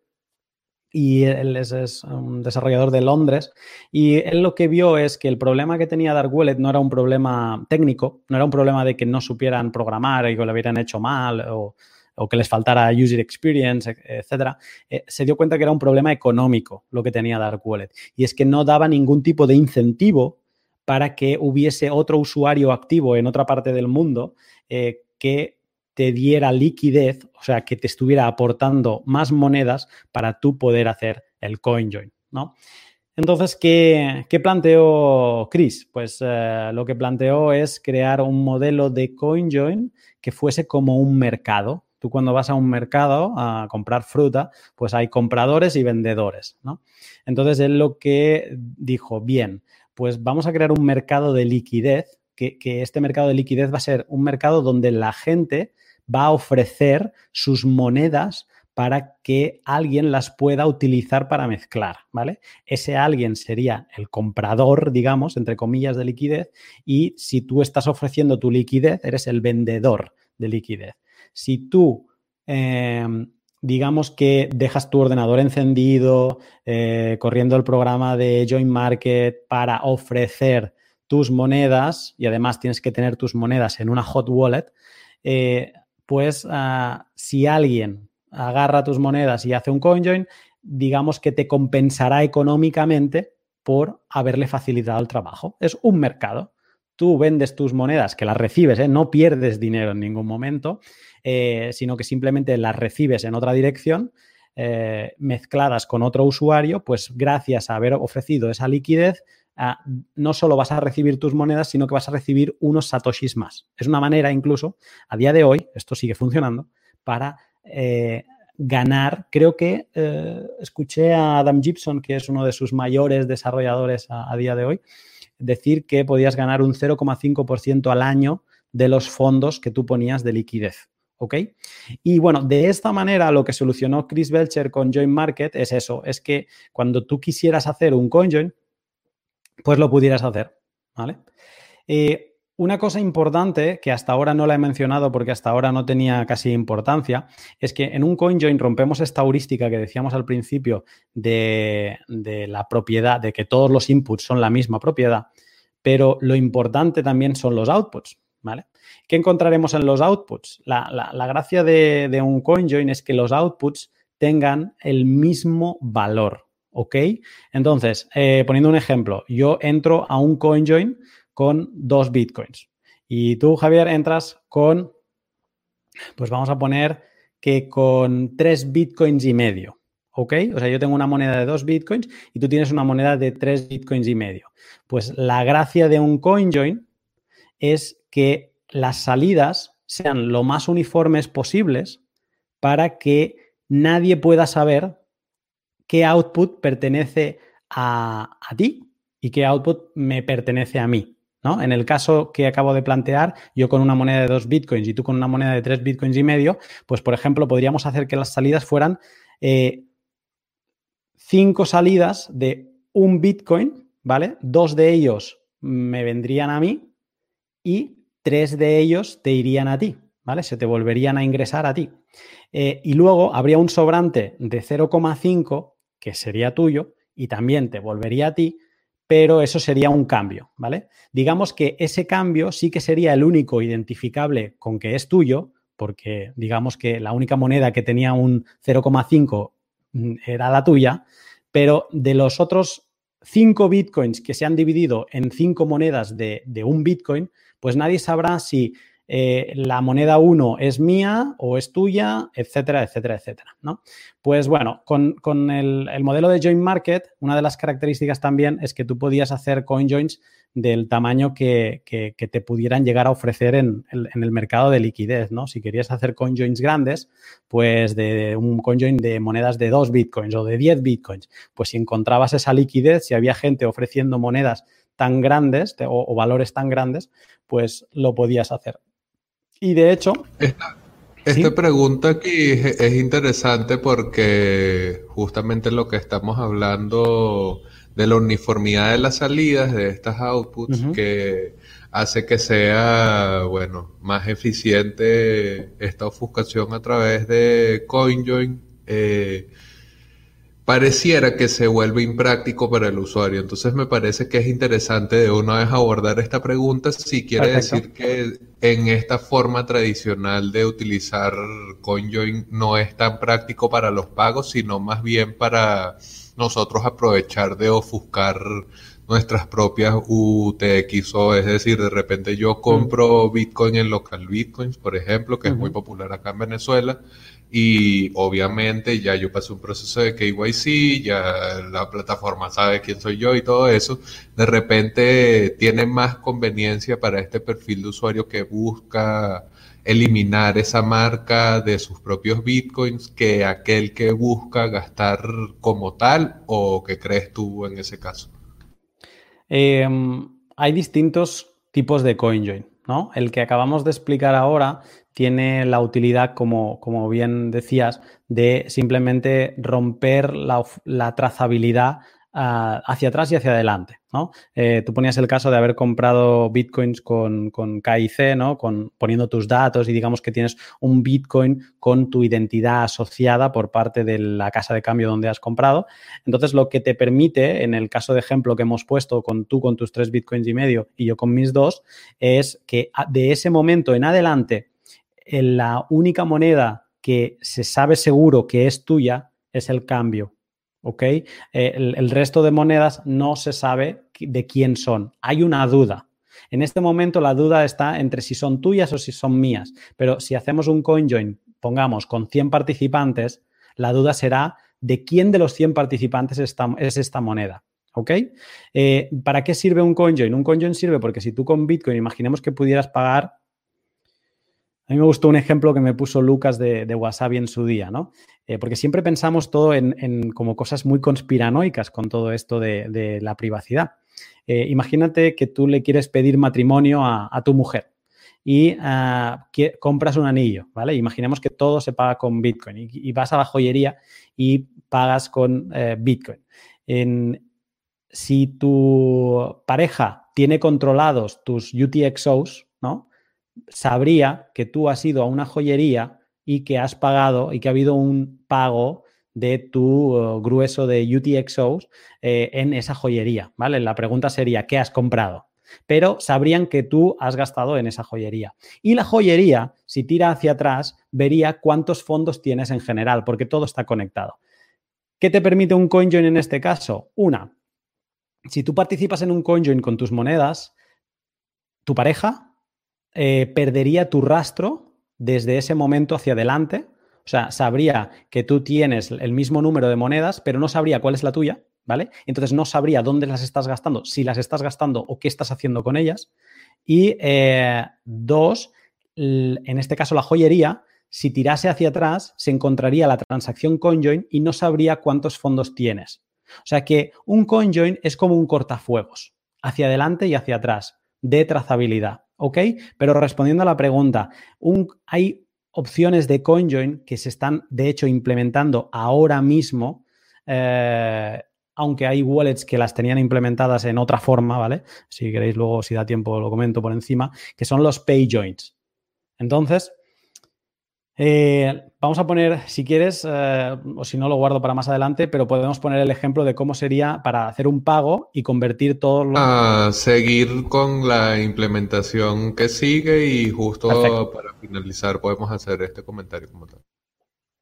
y él es, un desarrollador de Londres y él lo que vio es que el problema que tenía Dark Wallet no era un problema técnico, no era un problema de que no supieran programar y que lo hubieran hecho mal o, que les faltara user experience, etcétera, eh, se dio cuenta que era un problema económico lo que tenía Dark Wallet y es que no daba ningún tipo de incentivo para que hubiese otro usuario activo en otra parte del mundo eh, que te diera liquidez, o sea, que te estuviera aportando más monedas para tú poder hacer el CoinJoin, ¿no? Entonces, ¿qué, planteó Chris? Pues eh, lo que planteó es crear un modelo de CoinJoin que fuese como un mercado. Tú cuando vas a un mercado a comprar fruta, pues hay compradores y vendedores, ¿no? Entonces, él lo que dijo, bien, pues vamos a crear un mercado de liquidez, que, este mercado de liquidez va a ser un mercado donde la gente va a ofrecer sus monedas para que alguien las pueda utilizar para mezclar, ¿vale? Ese alguien sería el comprador, digamos, entre comillas, de liquidez, y si tú estás ofreciendo tu liquidez, eres el vendedor de liquidez. Si tú em, digamos que dejas tu ordenador encendido, eh, corriendo el programa de Join Market para ofrecer tus monedas y además tienes que tener tus monedas en una hot wallet, eh, pues ah, si alguien agarra tus monedas y hace un CoinJoin, digamos que te compensará económicamente por haberle facilitado el trabajo. Es un mercado. Tú vendes tus monedas, que las recibes, ¿eh? no pierdes dinero en ningún momento eh, sino que simplemente las recibes en otra dirección, eh, mezcladas con otro usuario, pues gracias a haber ofrecido esa liquidez, no solo vas a recibir tus monedas, sino que vas a recibir unos satoshis más. Es una manera incluso, a día de hoy, esto sigue funcionando, para ganar. Creo que escuché a Adam Gibson, que es uno de sus mayores desarrolladores a día de hoy, decir que podías ganar un 0,5% al año de los fondos que tú ponías de liquidez. ¿ok? Y bueno, de esta manera lo que solucionó Chris Belcher con Join Market es eso, es que cuando tú quisieras hacer un CoinJoin, pues lo pudieras hacer, ¿vale? Eh, una cosa importante que hasta ahora no la he mencionado porque hasta ahora no tenía casi importancia es que en un CoinJoin rompemos esta heurística que decíamos al principio de, de la propiedad, de que todos los inputs son la misma propiedad, pero lo importante también son los outputs, ¿vale? ¿Qué encontraremos en los outputs? La, gracia de, un CoinJoin es que los outputs tengan el mismo valor, ¿ok? Entonces, eh, poniendo un ejemplo, yo entro a un CoinJoin con dos Bitcoins y tú, Javier, entras con, pues vamos a poner que con tres Bitcoins y medio, ¿ok? O sea, yo tengo una moneda de dos Bitcoins y tú tienes una moneda de tres Bitcoins y medio. Pues la gracia de un CoinJoin es que las salidas sean lo más uniformes posibles para que nadie pueda saber qué output pertenece a, ti y qué output me pertenece a mí. ¿No? En el caso que acabo de plantear, yo con una moneda de dos bitcoins y tú con una moneda de tres bitcoins y medio, pues por ejemplo podríamos hacer que las salidas fueran eh, cinco salidas de un bitcoin ¿vale? Dos de ellos me vendrían a mí y tres de ellos te irían a ti, ¿vale? Se te volverían a ingresar a ti. Eh, y luego habría un sobrante de 0,5 que sería tuyo y también te volvería a ti, pero eso sería un cambio, ¿vale? Digamos que ese cambio sí que sería el único identificable con que es tuyo, porque digamos que la única moneda que tenía un 0,5 mm, era la tuya, pero de los otros cinco bitcoins que se han dividido en cinco monedas de, de un bitcoin, pues nadie sabrá si eh, la moneda 1 es mía o es tuya, etcétera, etcétera, etcétera. ¿no? Pues bueno, con, el, modelo de joint market, una de las características también es que tú podías hacer coin joins del tamaño que, te pudieran llegar a ofrecer en, el mercado de liquidez, ¿no? Si querías hacer coin joins grandes, pues de un coin join de monedas de 2 bitcoins o de 10 bitcoins, pues si encontrabas esa liquidez, si había gente ofreciendo monedas tan grandes o valores tan grandes, pues lo podías hacer. Y de hecho... Esta, pregunta aquí es, interesante porque justamente lo que estamos hablando de la uniformidad de las salidas de estas outputs que hace que sea, bueno, más eficiente esta ofuscación a través de CoinJoin. Eh, pareciera que se vuelve impráctico para el usuario. Entonces me parece que es interesante de una vez abordar esta pregunta si quiere decir que en esta forma tradicional de utilizar CoinJoin no es tan práctico para los pagos, sino más bien para nosotros aprovechar de ofuscar nuestras propias UTXO, es decir, de repente yo compro Bitcoin en local Bitcoins, por ejemplo, que es muy popular acá en Venezuela, y obviamente ya yo pasé un proceso de KYC, ya la plataforma sabe quién soy yo y todo eso. De repente tiene más conveniencia para este perfil de usuario que busca eliminar esa marca de sus propios bitcoins que aquel que busca gastar como tal o qué crees tú en ese caso? Em, hay distintos tipos de CoinJoin, ¿no? El que acabamos de explicar ahora tiene la utilidad, como, como bien decías, de simplemente romper la, trazabilidad ah, hacia atrás y hacia adelante. ¿no? Eh, tú ponías el caso de haber comprado bitcoins con, con KIC, ¿no? Con, poniendo tus datos y digamos que tienes un bitcoin con tu identidad asociada por parte de la casa de cambio donde has comprado. Entonces, lo que te permite, en el caso de ejemplo que hemos puesto con tú con tus tres bitcoins y medio y yo con mis dos, es que de ese momento en adelante la única moneda que se sabe seguro que es tuya es el cambio. ¿Ok? Eh, el, resto de monedas no se sabe de quién son. Hay una duda. En este momento la duda está entre si son tuyas o si son mías. Pero si hacemos un CoinJoin, pongamos, con 100 participantes, la duda será de quién de los 100 participantes es esta moneda. ¿Ok? Eh, ¿Para qué sirve un CoinJoin? Un CoinJoin sirve porque si tú con Bitcoin imaginemos que pudieras pagar a mí me gustó un ejemplo que me puso Lucas de, Wasabi en su día, ¿no? Eh, porque siempre pensamos todo en, como cosas muy conspiranoicas con todo esto de, la privacidad. Eh, imagínate que tú le quieres pedir matrimonio a, tu mujer y ah, compras un anillo, ¿vale? Imaginemos que todo se paga con Bitcoin y, vas a la joyería y pagas con eh, Bitcoin. si tu pareja tiene controlados tus UTXOs. Sabría que tú has ido a una joyería y que has pagado y que ha habido un pago de tu uh, grueso de UTXOs eh, en esa joyería, ¿vale? La pregunta sería, ¿qué has comprado? Pero sabrían que tú has gastado en esa joyería. Y la joyería, si tira hacia atrás, vería cuántos fondos tienes en general, porque todo está conectado. ¿Qué te permite un CoinJoin en este caso? Una, si tú participas en un CoinJoin con tus monedas, tu pareja eh, perdería tu rastro desde ese momento hacia adelante. O sea, sabría que tú tienes el mismo número de monedas, pero no sabría cuál es la tuya, ¿vale? Entonces no sabría dónde las estás gastando, si las estás gastando o qué estás haciendo con ellas. Y eh, dos, en este caso la joyería, si tirase hacia atrás, se encontraría la transacción CoinJoin y no sabría cuántos fondos tienes. O sea que un CoinJoin es como un cortafuegos, hacia adelante y hacia atrás, de trazabilidad. ¿Ok? Pero respondiendo a la pregunta, hay opciones de CoinJoin que se están, de hecho, implementando ahora mismo. Eh, aunque hay wallets que las tenían implementadas en otra forma, ¿vale? Si queréis luego, si da tiempo, lo comento por encima, que son los pay joints. Entonces, eh, vamos a poner, si quieres, eh, o si no lo guardo para más adelante, pero podemos poner el ejemplo de cómo sería para hacer un pago y convertir todos los... A seguir con la implementación que sigue y justo para finalizar podemos hacer este comentario como tal.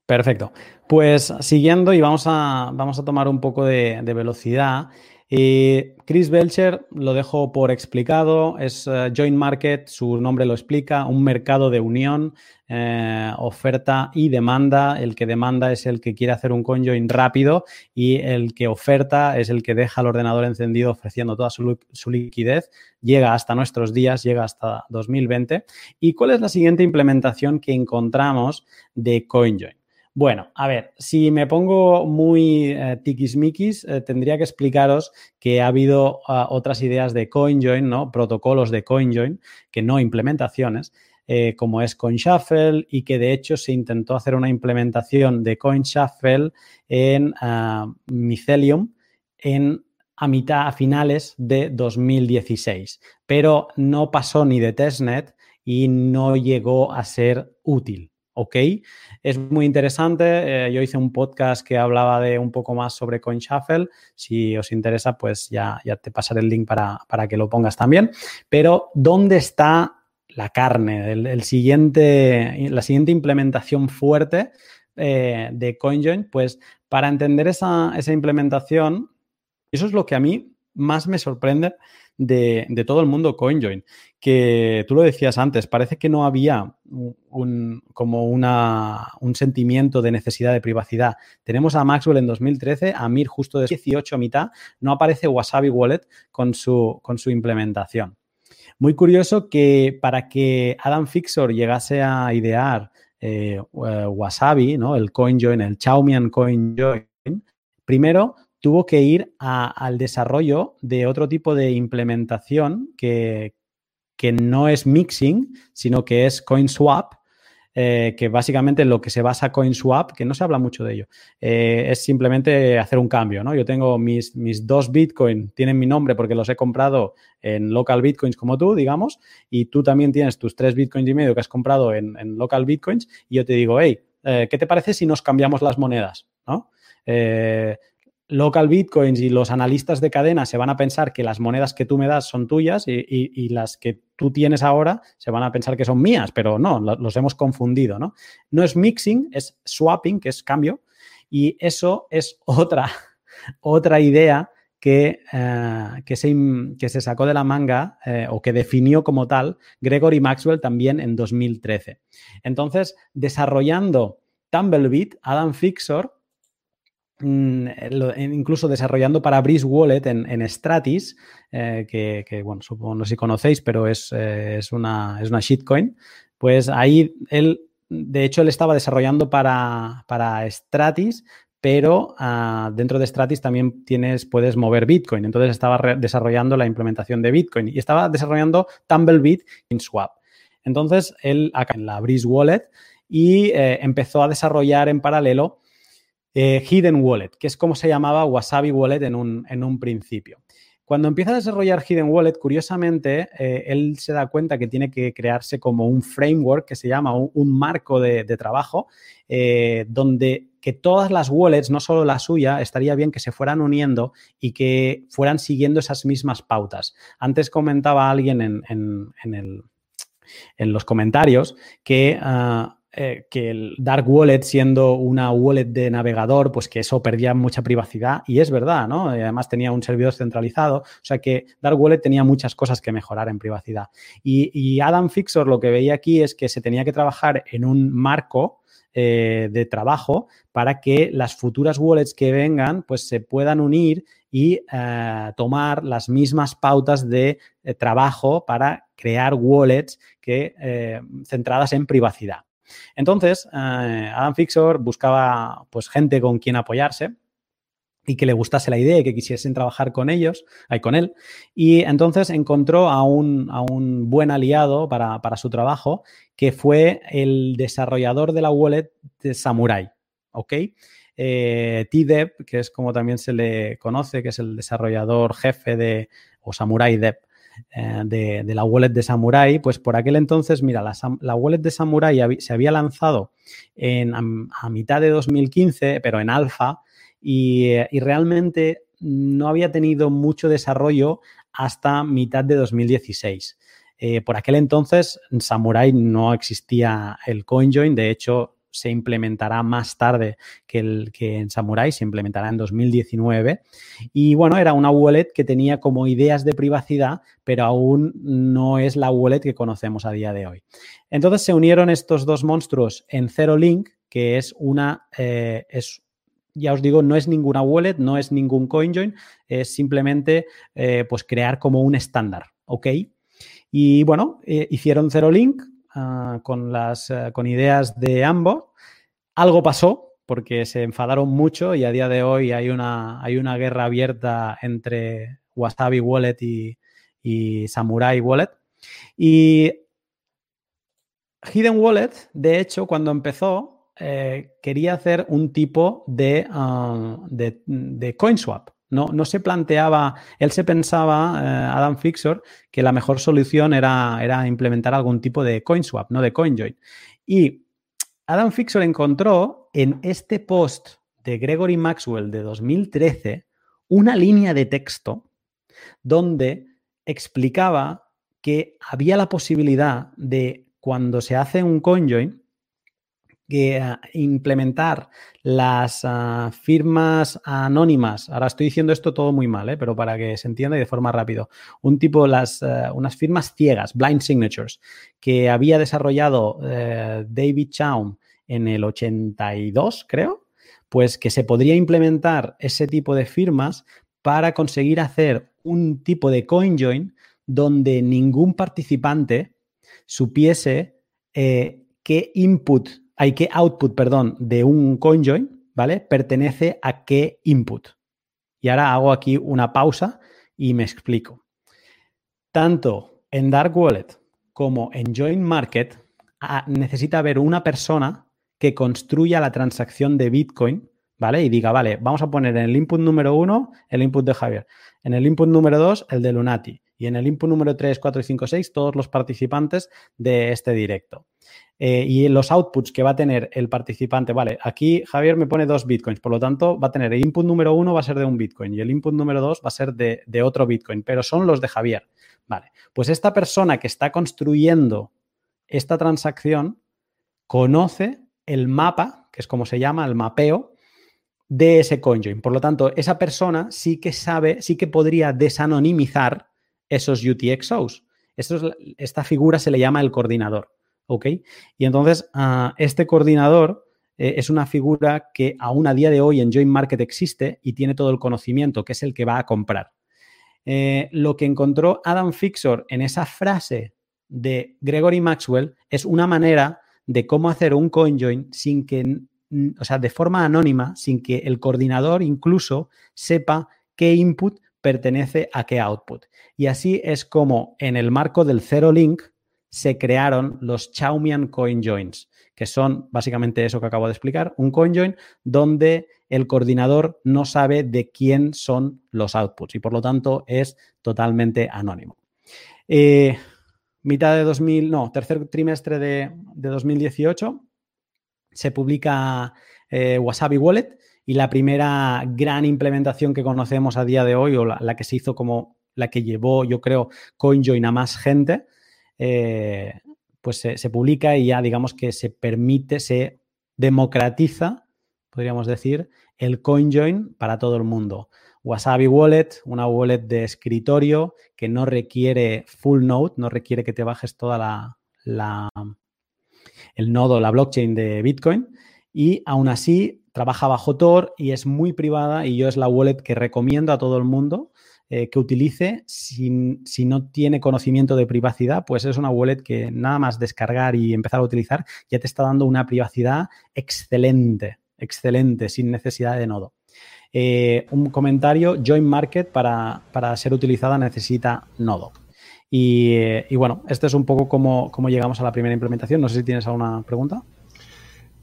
Perfecto. Pues siguiendo y vamos a, vamos a tomar un poco de, de velocidad. Eh, Chris Belcher lo dejo por explicado, es uh, Joint Market, su nombre lo explica, un mercado de unión, eh, oferta y demanda. El que demanda es el que quiere hacer un conjoin rápido y el que oferta es el que deja el ordenador encendido ofreciendo toda su, su liquidez. Llega hasta nuestros días, llega hasta 2020. ¿Y cuál es la siguiente implementación que encontramos de CoinJoin? Bueno, a ver, si me pongo muy eh, tiquismiquis, eh, tendría que explicaros que ha habido uh, otras ideas de CoinJoin, ¿no? Protocolos de CoinJoin, que no implementaciones, eh, como es CoinShuffle y que de hecho se intentó hacer una implementación de CoinShuffle en uh, Mycelium en a mitad, a finales de 2016, pero no pasó ni de testnet y no llegó a ser útil. ¿Ok? Es muy interesante. Eh, yo hice un podcast que hablaba de un poco más sobre CoinShuffle. Si os interesa, pues ya, ya te pasaré el link para, para, que lo pongas también. Pero, ¿dónde está la carne? El, siguiente, la siguiente implementación fuerte eh, de CoinJoin, pues para entender esa, esa implementación, eso es lo que a mí más me sorprende de, todo el mundo CoinJoin, que tú lo decías antes, parece que no había un, como una, un sentimiento de necesidad de privacidad. Tenemos a Maxwell en 2013, a Mir justo de 18 a mitad, no aparece Wasabi Wallet con su, con su implementación. Muy curioso que para que Adam Fixor llegase a idear eh, Wasabi, ¿no? el CoinJoin, el Chaumian CoinJoin, primero tuvo que ir al desarrollo de otro tipo de implementación que, que no es mixing, sino que es CoinSwap, eh, que básicamente lo que se basa CoinSwap, que no se habla mucho de ello, eh, es simplemente hacer un cambio, ¿no? Yo tengo mis, mis dos Bitcoin, tienen mi nombre porque los he comprado en local Bitcoins como tú, digamos, y tú también tienes tus tres Bitcoins y medio que has comprado en, local Bitcoins, y yo te digo, hey, eh, ¿qué te parece si nos cambiamos las monedas? ¿no? Local bitcoins y los analistas de cadena se van a pensar que las monedas que tú me das son tuyas y, y, las que tú tienes ahora se van a pensar que son mías, pero no, los hemos confundido, ¿no? No es mixing, es swapping, que es cambio, y eso es otra, otra idea que, eh, que, se, que, se, sacó de la manga eh, o que definió como tal Gregory Maxwell también en 2013. Entonces, desarrollando Tumblebeat, Adam Fixor incluso desarrollando para Breeze Wallet en, Stratis, eh, que, bueno, supongo no sé si conocéis, pero es, eh, es, una, es una shitcoin, pues ahí él, de hecho, él estaba desarrollando para, para Stratis, pero uh, dentro de Stratis también tienes, puedes mover Bitcoin. Entonces estaba desarrollando la implementación de Bitcoin y estaba desarrollando Tumblebeat en Swap. Entonces él acá en la Breeze Wallet y eh, empezó a desarrollar en paralelo eh, Hidden Wallet, que es como se llamaba Wasabi Wallet en un, en un principio. Cuando empieza a desarrollar Hidden Wallet, curiosamente, eh, él se da cuenta que tiene que crearse como un framework que se llama un, marco de, trabajo, eh, donde que todas las wallets, no solo la suya, estaría bien que se fueran uniendo y que fueran siguiendo esas mismas pautas. Antes comentaba alguien en, en, en, los comentarios que... Uh, eh, que el Dark Wallet siendo una wallet de navegador, pues que eso perdía mucha privacidad y es verdad, ¿no? Y además tenía un servidor centralizado, o sea que Dark Wallet tenía muchas cosas que mejorar en privacidad. Y, y Adam Fixor lo que veía aquí es que se tenía que trabajar en un marco eh, de trabajo para que las futuras wallets que vengan pues se puedan unir y eh, tomar las mismas pautas de eh, trabajo para crear wallets que, eh, centradas en privacidad. Entonces, eh, Adam Fixor buscaba pues, gente con quien apoyarse y que le gustase la idea y que quisiesen trabajar con ellos, ahí con él. Y entonces encontró a un, a un buen aliado para, para, su trabajo, que fue el desarrollador de la wallet de Samurai. ¿Ok? eh, que es como también se le conoce, que es el desarrollador jefe de, o Samurai Deb, eh, de, la wallet de Samurai, pues por aquel entonces, mira, la, wallet de Samurai se había lanzado en, a, mitad de 2015, pero en alfa, y, y realmente no había tenido mucho desarrollo hasta mitad de 2016. Eh, por aquel entonces, en Samurai no existía el CoinJoin, de hecho, se implementará más tarde que, el, que en Samurai, se implementará en 2019. Y bueno, era una wallet que tenía como ideas de privacidad, pero aún no es la wallet que conocemos a día de hoy. Entonces se unieron estos dos monstruos en Zero Link, que es una, eh, es ya os digo, no es ninguna wallet, no es ningún CoinJoin, es simplemente eh, pues crear como un estándar, ¿ok? Y bueno, eh, hicieron Zero Link ah, con, las, eh, con ideas de ambos. Algo pasó porque se enfadaron mucho y a día de hoy hay una, hay una guerra abierta entre Wasabi Wallet y, y Samurai Wallet. Y Hidden Wallet, de hecho, cuando empezó, eh, quería hacer un tipo de, ah, de, CoinSwap. No, no, se planteaba, él se pensaba, eh, Adam Fixer, que la mejor solución era, era, implementar algún tipo de CoinSwap, no de CoinJoin. Y Adam Fixer encontró en este post de Gregory Maxwell de 2013 una línea de texto donde explicaba que había la posibilidad de cuando se hace un CoinJoin, que ah, implementar las ah, firmas anónimas, ahora estoy diciendo esto todo muy mal, ¿eh? pero para que se entienda y de forma rápido, un tipo, las, ah, unas firmas ciegas, blind signatures, que había desarrollado eh, David Chaum en el 82, creo, pues que se podría implementar ese tipo de firmas para conseguir hacer un tipo de CoinJoin donde ningún participante supiese eh, qué input hay que output, perdón, de un CoinJoin, ¿vale? Pertenece a qué input. Y ahora hago aquí una pausa y me explico. Tanto en Dark Wallet como en Join Market necesita haber una persona que construya la transacción de Bitcoin, ¿vale? Y diga, vale, vamos a poner en el input número uno el input de Javier, en el input número dos el de Lunati y en el input número 3, 4 y 5, 6 todos los participantes de este directo. Eh, y los outputs que va a tener el participante, vale, aquí Javier me pone dos bitcoins, por lo tanto va a tener el input número uno va a ser de un bitcoin y el input número dos va a ser de, de otro bitcoin, pero son los de Javier. Vale, pues esta persona que está construyendo esta transacción conoce el mapa, que es como se llama, el mapeo de ese CoinJoin. Por lo tanto, esa persona sí que sabe, sí que podría desanonimizar esos UTXOs. esta figura se le llama el coordinador. ¿ok? Y entonces, ah, este coordinador eh, es una figura que aún a día de hoy en Join Market existe y tiene todo el conocimiento, que es el que va a comprar. Eh, lo que encontró Adam Fixor en esa frase de Gregory Maxwell es una manera de cómo hacer un CoinJoin sin que, o sea, de forma anónima, sin que el coordinador incluso sepa qué input pertenece a qué output. Y así es como en el marco del Zero Link, se crearon los Chaumian Coin Joins, que son básicamente eso que acabo de explicar, un coin join donde el coordinador no sabe de quién son los outputs y por lo tanto es totalmente anónimo. Eh, mitad de 2000, no, tercer trimestre de, 2018 se publica eh, Wasabi Wallet y la primera gran implementación que conocemos a día de hoy o la, que se hizo como la que llevó, yo creo, CoinJoin a más gente, eh, pues se, publica y ya digamos que se permite, se democratiza, podríamos decir, el CoinJoin para todo el mundo. Wasabi Wallet, una wallet de escritorio que no requiere full node, no requiere que te bajes toda la, la el nodo, la blockchain de Bitcoin y aún así trabaja bajo Tor y es muy privada y yo es la wallet que recomiendo a todo el mundo eh, que utilice, si, no tiene conocimiento de privacidad, pues es una wallet que nada más descargar y empezar a utilizar ya te está dando una privacidad excelente, excelente, sin necesidad de nodo. Eh, un comentario, Join Market para, ser utilizada necesita nodo. Y, bueno, este es un poco cómo, cómo llegamos a la primera implementación. No sé si tienes alguna pregunta.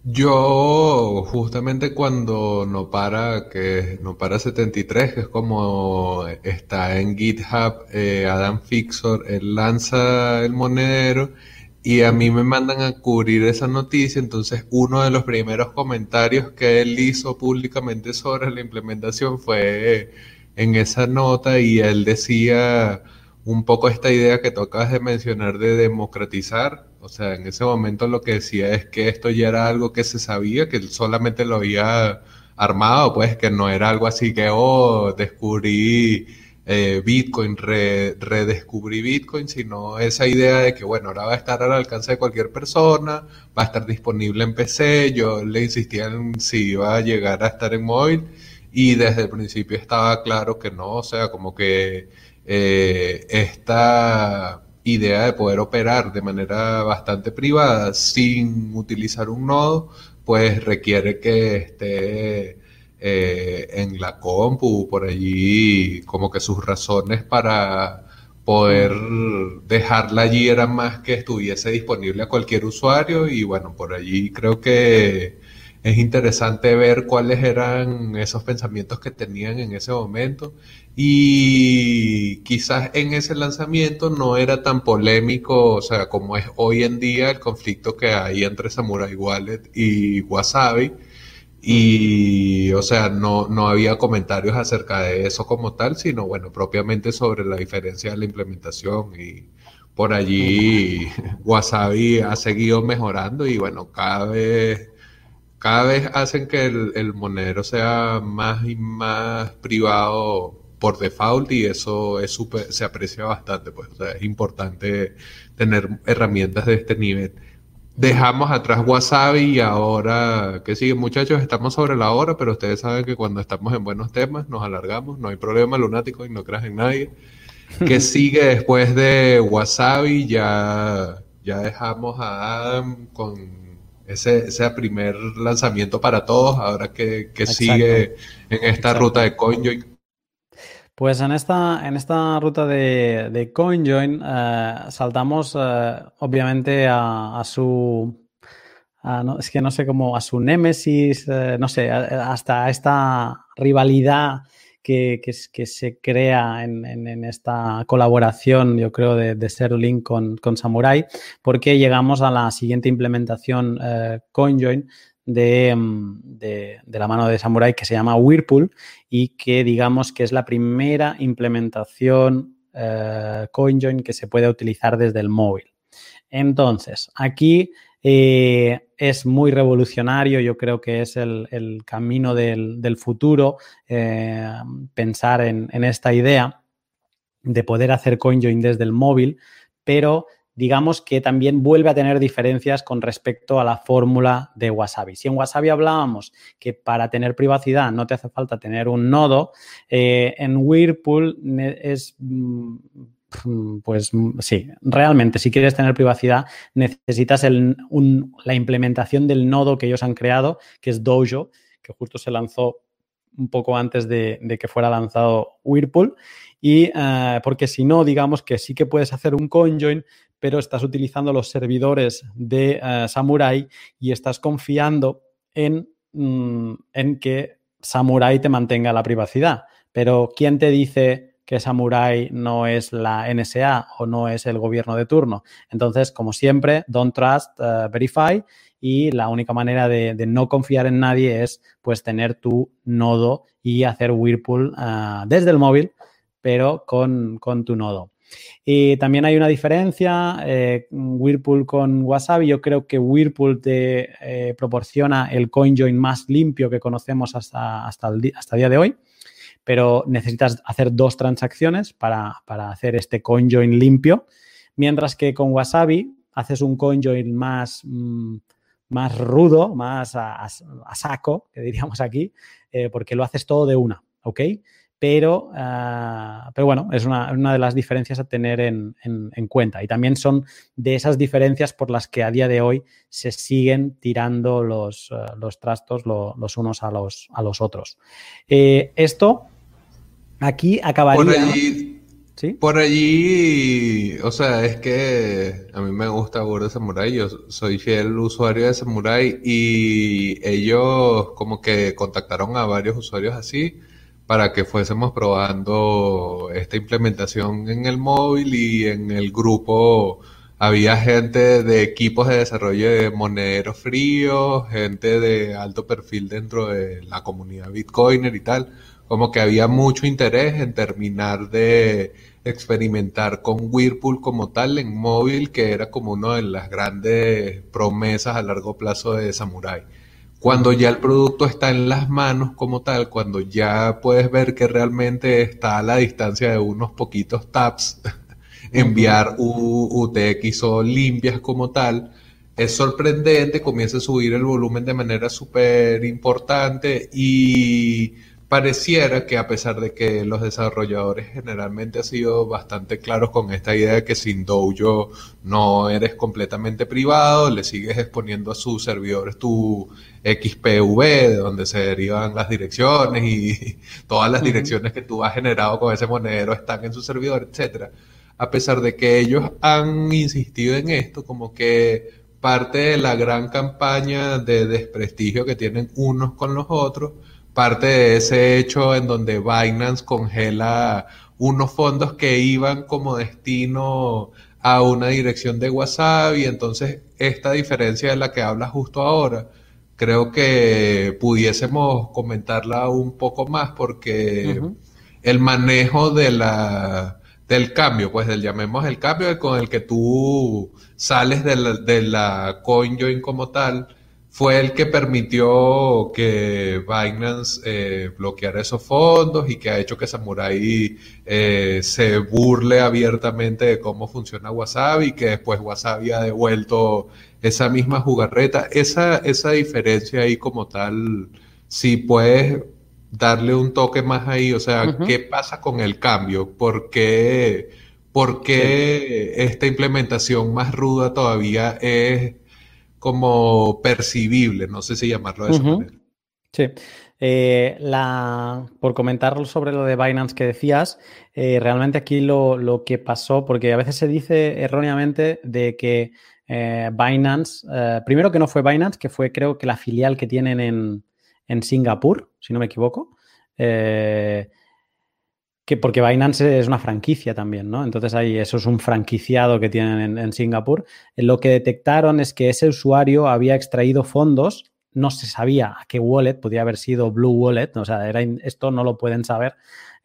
Yo justamente cuando no para, que no para 73, que es como está en GitHub, eh, Adam Fixor, él lanza el monedero y a mí me mandan a cubrir esa noticia, entonces uno de los primeros comentarios que él hizo públicamente sobre la implementación fue en esa nota y él decía un poco esta idea que tú acabas de mencionar de democratizar. O sea, en ese momento lo que decía es que esto ya era algo que se sabía, que solamente lo había armado, pues que no era algo así que, oh, descubrí eh, Bitcoin, redescubrí Bitcoin, sino esa idea de que, bueno, ahora va a estar al alcance de cualquier persona, va a estar disponible en PC, yo le insistía en si iba a llegar a estar en móvil y desde el principio estaba claro que no, o sea, como que eh, esta idea de poder operar de manera bastante privada sin utilizar un nodo, pues requiere que esté eh, en la compu, por allí, como que sus razones para poder dejarla allí eran más que estuviese disponible a cualquier usuario y bueno, por allí creo que es interesante ver cuáles eran esos pensamientos que tenían en ese momento y quizás en ese lanzamiento no era tan polémico, o sea, como es hoy en día el conflicto que hay entre Samurai Wallet y Wasabi. Y, o sea, no, no había comentarios acerca de eso como tal, sino, bueno, propiamente sobre la diferencia de la implementación. Y por allí Wasabi ha seguido mejorando y, bueno, cada vez, cada vez hacen que el, el monedero sea más y más privado por default y eso es super, se aprecia bastante, pues, o sea, es importante tener herramientas de este nivel. Dejamos atrás Wasabi y ahora, ¿qué sigue muchachos? Estamos sobre la hora, pero ustedes saben que cuando estamos en buenos temas nos alargamos, no hay problema, lunático y no creas en nadie. ¿Qué sigue después de Wasabi? Ya, ya dejamos a Adam con ese, ese primer lanzamiento para todos, ahora que, que sigue en esta ruta de CoinJoin. Pues en esta, en esta ruta de, CoinJoin eh, saltamos eh, obviamente a, su... es que no sé cómo, a su némesis, eh, no sé, hasta esta rivalidad que, se crea en, esta colaboración, yo creo, de, de Serlink con, Samurai, porque llegamos a la siguiente implementación CoinJoin Mm, de, la mano de Samurai que se llama Whirlpool y que digamos que es la primera implementación eh, CoinJoin que se puede utilizar desde el móvil. Entonces, aquí eh, es muy revolucionario, yo creo que es el, camino del, futuro, eh, pensar en, esta idea de poder hacer CoinJoin desde el móvil, pero digamos que también vuelve a tener diferencias con respecto a la fórmula de Wasabi. Si en Wasabi hablábamos que para tener privacidad no te hace falta tener un nodo, eh, en Whirlpool es... Mm, pues sí, realmente si quieres tener privacidad necesitas la implementación del nodo que ellos han creado, que es Dojo, que justo se lanzó un poco antes de, que fuera lanzado Whirlpool. Y eh, porque si no, digamos que sí que puedes hacer un conjoin, pero estás utilizando los servidores de eh, Samurai y estás confiando en, mm, en que Samurai te mantenga la privacidad. Pero ¿quién te dice que Samurai no es la NSA o no es el gobierno de turno? Entonces, como siempre, don't trust, eh, verify y la única manera de, no confiar en nadie es pues tener tu nodo y hacer Whirlpool eh, desde el móvil, pero con, con tu nodo. Y también hay una diferencia, eh, Whirlpool con Wasabi, yo creo que Whirlpool te eh, proporciona el CoinJoin más limpio que conocemos hasta, hasta, el hasta día de hoy, pero necesitas hacer dos transacciones para, hacer este CoinJoin limpio, mientras que con Wasabi haces un CoinJoin más... Mm, más rudo, más a, saco, que diríamos aquí, eh, porque lo haces todo de una, ¿ok? pero, ah, pero bueno, es una, de las diferencias a tener en, cuenta. Y también son de esas diferencias por las que a día de hoy se siguen tirando los, ah, trastos los unos a los, a los otros. Eh, esto aquí acabaría... ¿Sí? Por allí, o sea, es que a mí me gusta Word Samurai, yo soy fiel usuario de Samurai y ellos como que contactaron a varios usuarios así para que fuésemos probando esta implementación en el móvil y en el grupo. Había gente de equipos de desarrollo de monederos fríos, gente de alto perfil dentro de la comunidad Bitcoiner y tal como que había mucho interés en terminar de experimentar con Whirlpool como tal en móvil, que era como una de las grandes promesas a largo plazo de Samurai. Cuando ya el producto está en las manos como tal, cuando ya puedes ver que realmente está a la distancia de unos poquitos taps, enviar UTXO limpias como tal, es sorprendente, comienza a subir el volumen de manera súper importante y pareciera que a pesar de que los desarrolladores generalmente han sido bastante claros con esta idea de que sin Dojo no eres completamente privado, le sigues exponiendo a sus servidores tu XPV, de donde se derivan las direcciones y todas las direcciones que tú has generado con ese monedero están en su servidor, etcétera. A pesar de que ellos han insistido en esto, como que parte de la gran campaña de desprestigio que tienen unos con los otros, parte de ese hecho en donde Binance congela unos fondos que iban como destino a una dirección de WhatsApp y entonces esta diferencia de la que hablas justo ahora, creo que pudiésemos comentarla un poco más porque el manejo de la del cambio, pues del llamemos el cambio con el que tú sales de la, de la CoinJoin como tal, fue el que permitió que Binance eh, bloqueara esos fondos y que ha hecho que Samurai eh, se burle abiertamente de cómo funciona WhatsApp y que después WhatsApp ha devuelto esa misma jugarreta. Esa, esa diferencia ahí como tal, si puedes darle un toque más ahí, o sea, ¿qué pasa con el cambio? ¿Por qué, por qué esta implementación más ruda todavía es como percibible, no sé si llamarlo de esa manera. Sí. Eh, la, por comentar sobre lo de Binance que decías, eh, realmente aquí lo, que pasó, porque a veces se dice erróneamente de que eh, Binance, primero que no fue Binance, que fue creo que la filial que tienen en, en Singapur, si no me equivoco, que porque Binance es una franquicia también, ¿no? Entonces ahí eso es un franquiciado que tienen en, Singapur. Lo que detectaron es que ese usuario había extraído fondos, no se sabía a qué wallet, podía haber sido Blue Wallet, o sea, esto no lo pueden saber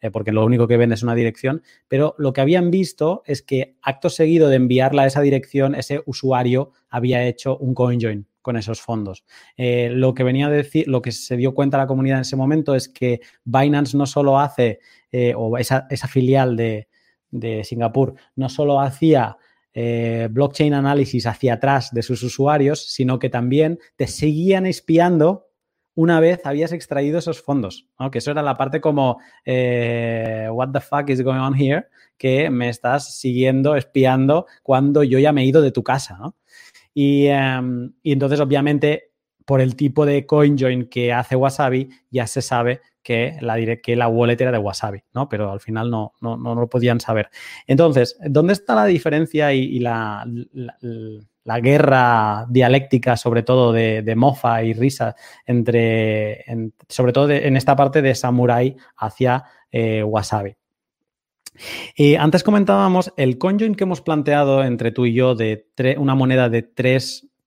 eh, porque lo único que ven es una dirección, pero lo que habían visto es que acto seguido de enviarla a esa dirección, ese usuario había hecho un CoinJoin con esos fondos. Eh, lo que venía a decir, lo que se dio cuenta la comunidad en ese momento es que Binance no solo hace eh, o esa, filial de, Singapur no solo hacía eh, blockchain análisis hacia atrás de sus usuarios, sino que también te seguían espiando una vez habías extraído esos fondos, que eso era la parte como, eh, what the fuck is going on here, que me estás siguiendo, espiando cuando yo ya me he ido de tu casa. Y, em, y entonces, obviamente, por el tipo de CoinJoin que hace Wasabi, ya se sabe que la, que la wallet era de Wasabi, ¿no? Pero al final no, no, no, lo podían saber. Entonces, ¿dónde está la diferencia y, la, guerra dialéctica, sobre todo de, mofa y risa, entre, sobre todo en esta parte de Samurai hacia eh, Wasabi? Antes comentábamos el conjoin que hemos planteado entre tú y yo de una moneda de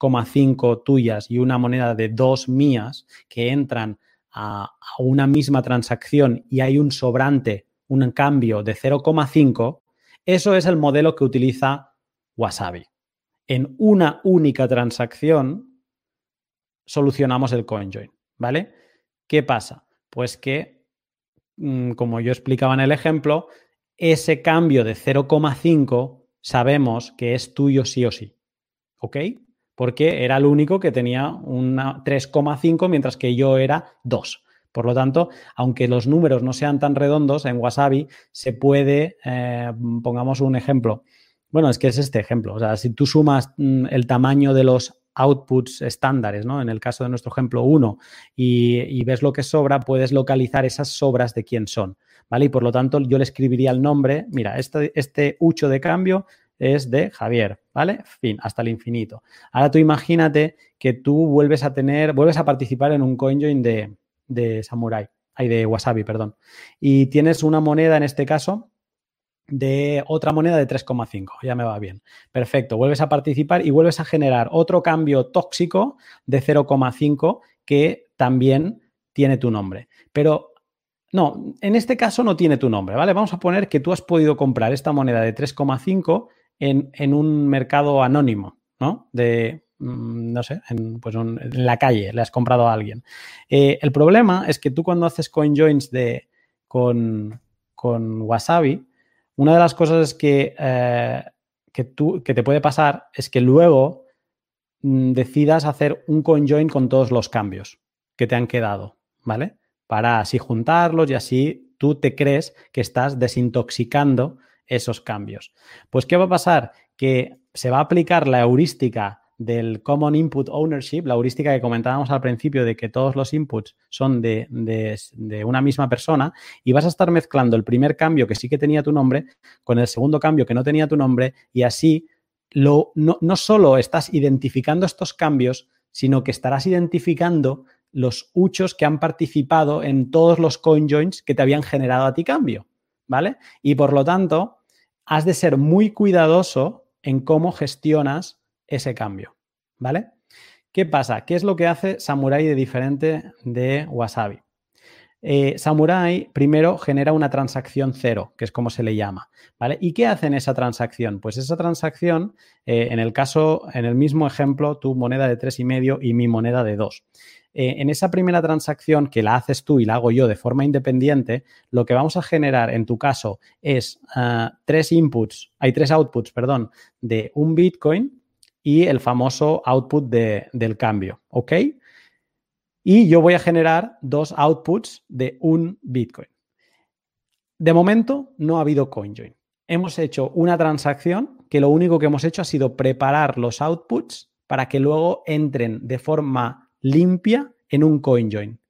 3,5 tuyas y una moneda de 2 mías que entran a, una misma transacción y hay un sobrante, un cambio de 0,5, eso es el modelo que utiliza Wasabi. En una única transacción solucionamos el CoinJoin, ¿vale? ¿Qué pasa? Pues que, mm, como yo explicaba en el ejemplo, ese cambio de 0,5 sabemos que es tuyo sí o sí, ¿ok? Porque era el único que tenía una 3,5 mientras que yo era 2. Por lo tanto, aunque los números no sean tan redondos en Wasabi, se puede, eh, pongamos un ejemplo. Bueno, es que es este ejemplo. O sea, si tú sumas mm, el tamaño de los outputs estándares, ¿no? En el caso de nuestro ejemplo 1 y, ves lo que sobra, puedes localizar esas sobras de quién son, ¿vale? Y por lo tanto yo le escribiría el nombre, mira, este, este de cambio es de Javier, ¿vale? Fin, hasta el infinito. Ahora tú imagínate que tú vuelves a tener, vuelves a participar en un CoinJoin de, de Samurai, hay de Wasabi, perdón, y tienes una moneda en este caso de otra moneda de 3,5. Ya me va bien. Perfecto. Vuelves a participar y vuelves a generar otro cambio tóxico de 0,5 que también tiene tu nombre. Pero no, en este caso no tiene tu nombre, ¿vale? Vamos a poner que tú has podido comprar esta moneda de 3,5 en, un mercado anónimo, ¿no? De, mm, no sé, en, pues en la calle, le has comprado a alguien. Eh, el problema es que tú cuando haces coin joins de, con, con Wasabi, una de las cosas que, eh, que, tú, que te puede pasar es que luego mm, decidas hacer un conjoin con todos los cambios que te han quedado, ¿vale? Para así juntarlos y así tú te crees que estás desintoxicando esos cambios. Pues, ¿qué va a pasar? Que se va a aplicar la heurística del Common Input Ownership, la heurística que comentábamos al principio de que todos los inputs son de, una misma persona, y vas a estar mezclando el primer cambio que sí que tenía tu nombre con el segundo cambio que no tenía tu nombre, y así no, solo estás identificando estos cambios, sino que estarás identificando los huchos que han participado en todos los coin joins que te habían generado a ti cambio, ¿vale? Y por lo tanto, has de ser muy cuidadoso en cómo gestionas ese cambio, ¿vale? ¿Qué pasa? ¿Qué es lo que hace Samurai de diferente de Wasabi? Eh, Samurai primero genera una transacción cero, que es como se le llama, ¿vale? ¿Y qué hace en esa transacción? Pues esa transacción, eh, en el caso, en el mismo ejemplo, tu moneda de tres y medio y mi moneda de dos. Eh, en esa primera transacción que la haces tú y la hago yo de forma independiente, lo que vamos a generar en tu caso es ah, tres inputs, hay tres outputs, perdón, de un Bitcoin y el famoso output del cambio, ¿ok? Y yo voy a generar dos outputs de un Bitcoin. De momento no ha habido CoinJoin. Hemos hecho una transacción que lo único que hemos hecho ha sido preparar los outputs para que luego entren de forma limpia en un CoinJoin.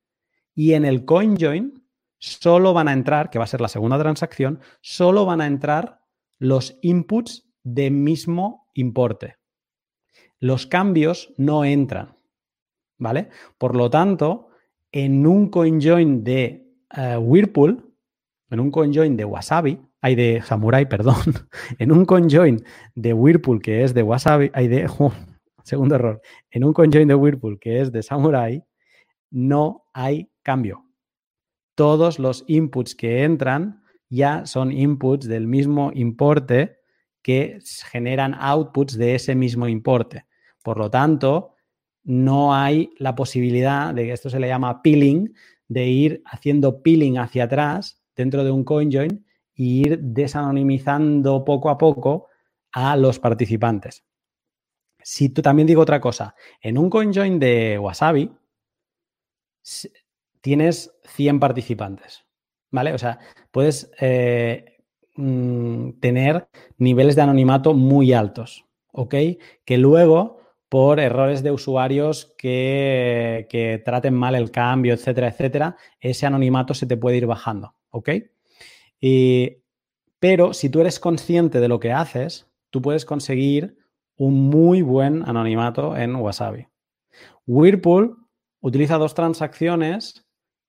Y en el CoinJoin solo van a entrar, que va a ser la segunda transacción, solo van a entrar los inputs de mismo importe los cambios no entran, ¿vale? Por lo tanto, en un CoinJoin de uh, Whirlpool, en un CoinJoin de Wasabi, hay de Samurai, perdón, en un CoinJoin de Whirlpool que es de Wasabi, hay de, segundo error, en un CoinJoin de Whirlpool que es de Samurai, no hay cambio. Todos los inputs que entran ya son inputs del mismo importe que generan outputs de ese mismo importe. Por lo tanto, no hay la posibilidad de que esto se le llama peeling, de ir haciendo peeling hacia atrás dentro de un CoinJoin e ir desanonimizando poco a poco a los participantes. Si tú también digo otra cosa, en un CoinJoin de Wasabi tienes 100 participantes, ¿vale? O sea, puedes eh, mm, tener niveles de anonimato muy altos, ¿ok? Que luego por errores de usuarios que, traten mal el cambio, etcétera, etcétera, ese anonimato se te puede ir bajando, ¿ok? pero si tú eres consciente de lo que haces, tú puedes conseguir un muy buen anonimato en Wasabi. Whirlpool utiliza dos transacciones,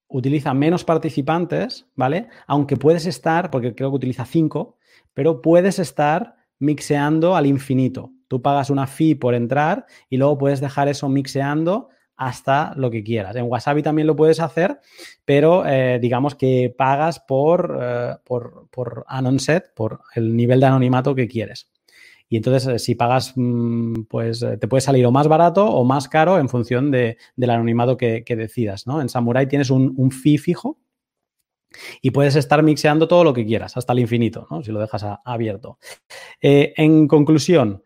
utiliza menos participantes, ¿vale? Aunque puedes estar, porque creo que utiliza cinco, pero puedes estar mixeando al infinito. Tú pagas una fee por entrar y luego puedes dejar eso mixeando hasta lo que quieras. En Wasabi también lo puedes hacer, pero eh, digamos que pagas por, eh, por, por set, por el nivel de anonimato que quieres. Y entonces, eh, si pagas, mm, pues te puede salir o más barato o más caro en función del anonimato que, decidas. ¿no? En Samurai tienes un, un fee fijo y puedes estar mixeando todo lo que quieras, hasta el infinito, ¿no? si lo dejas abierto. en conclusión,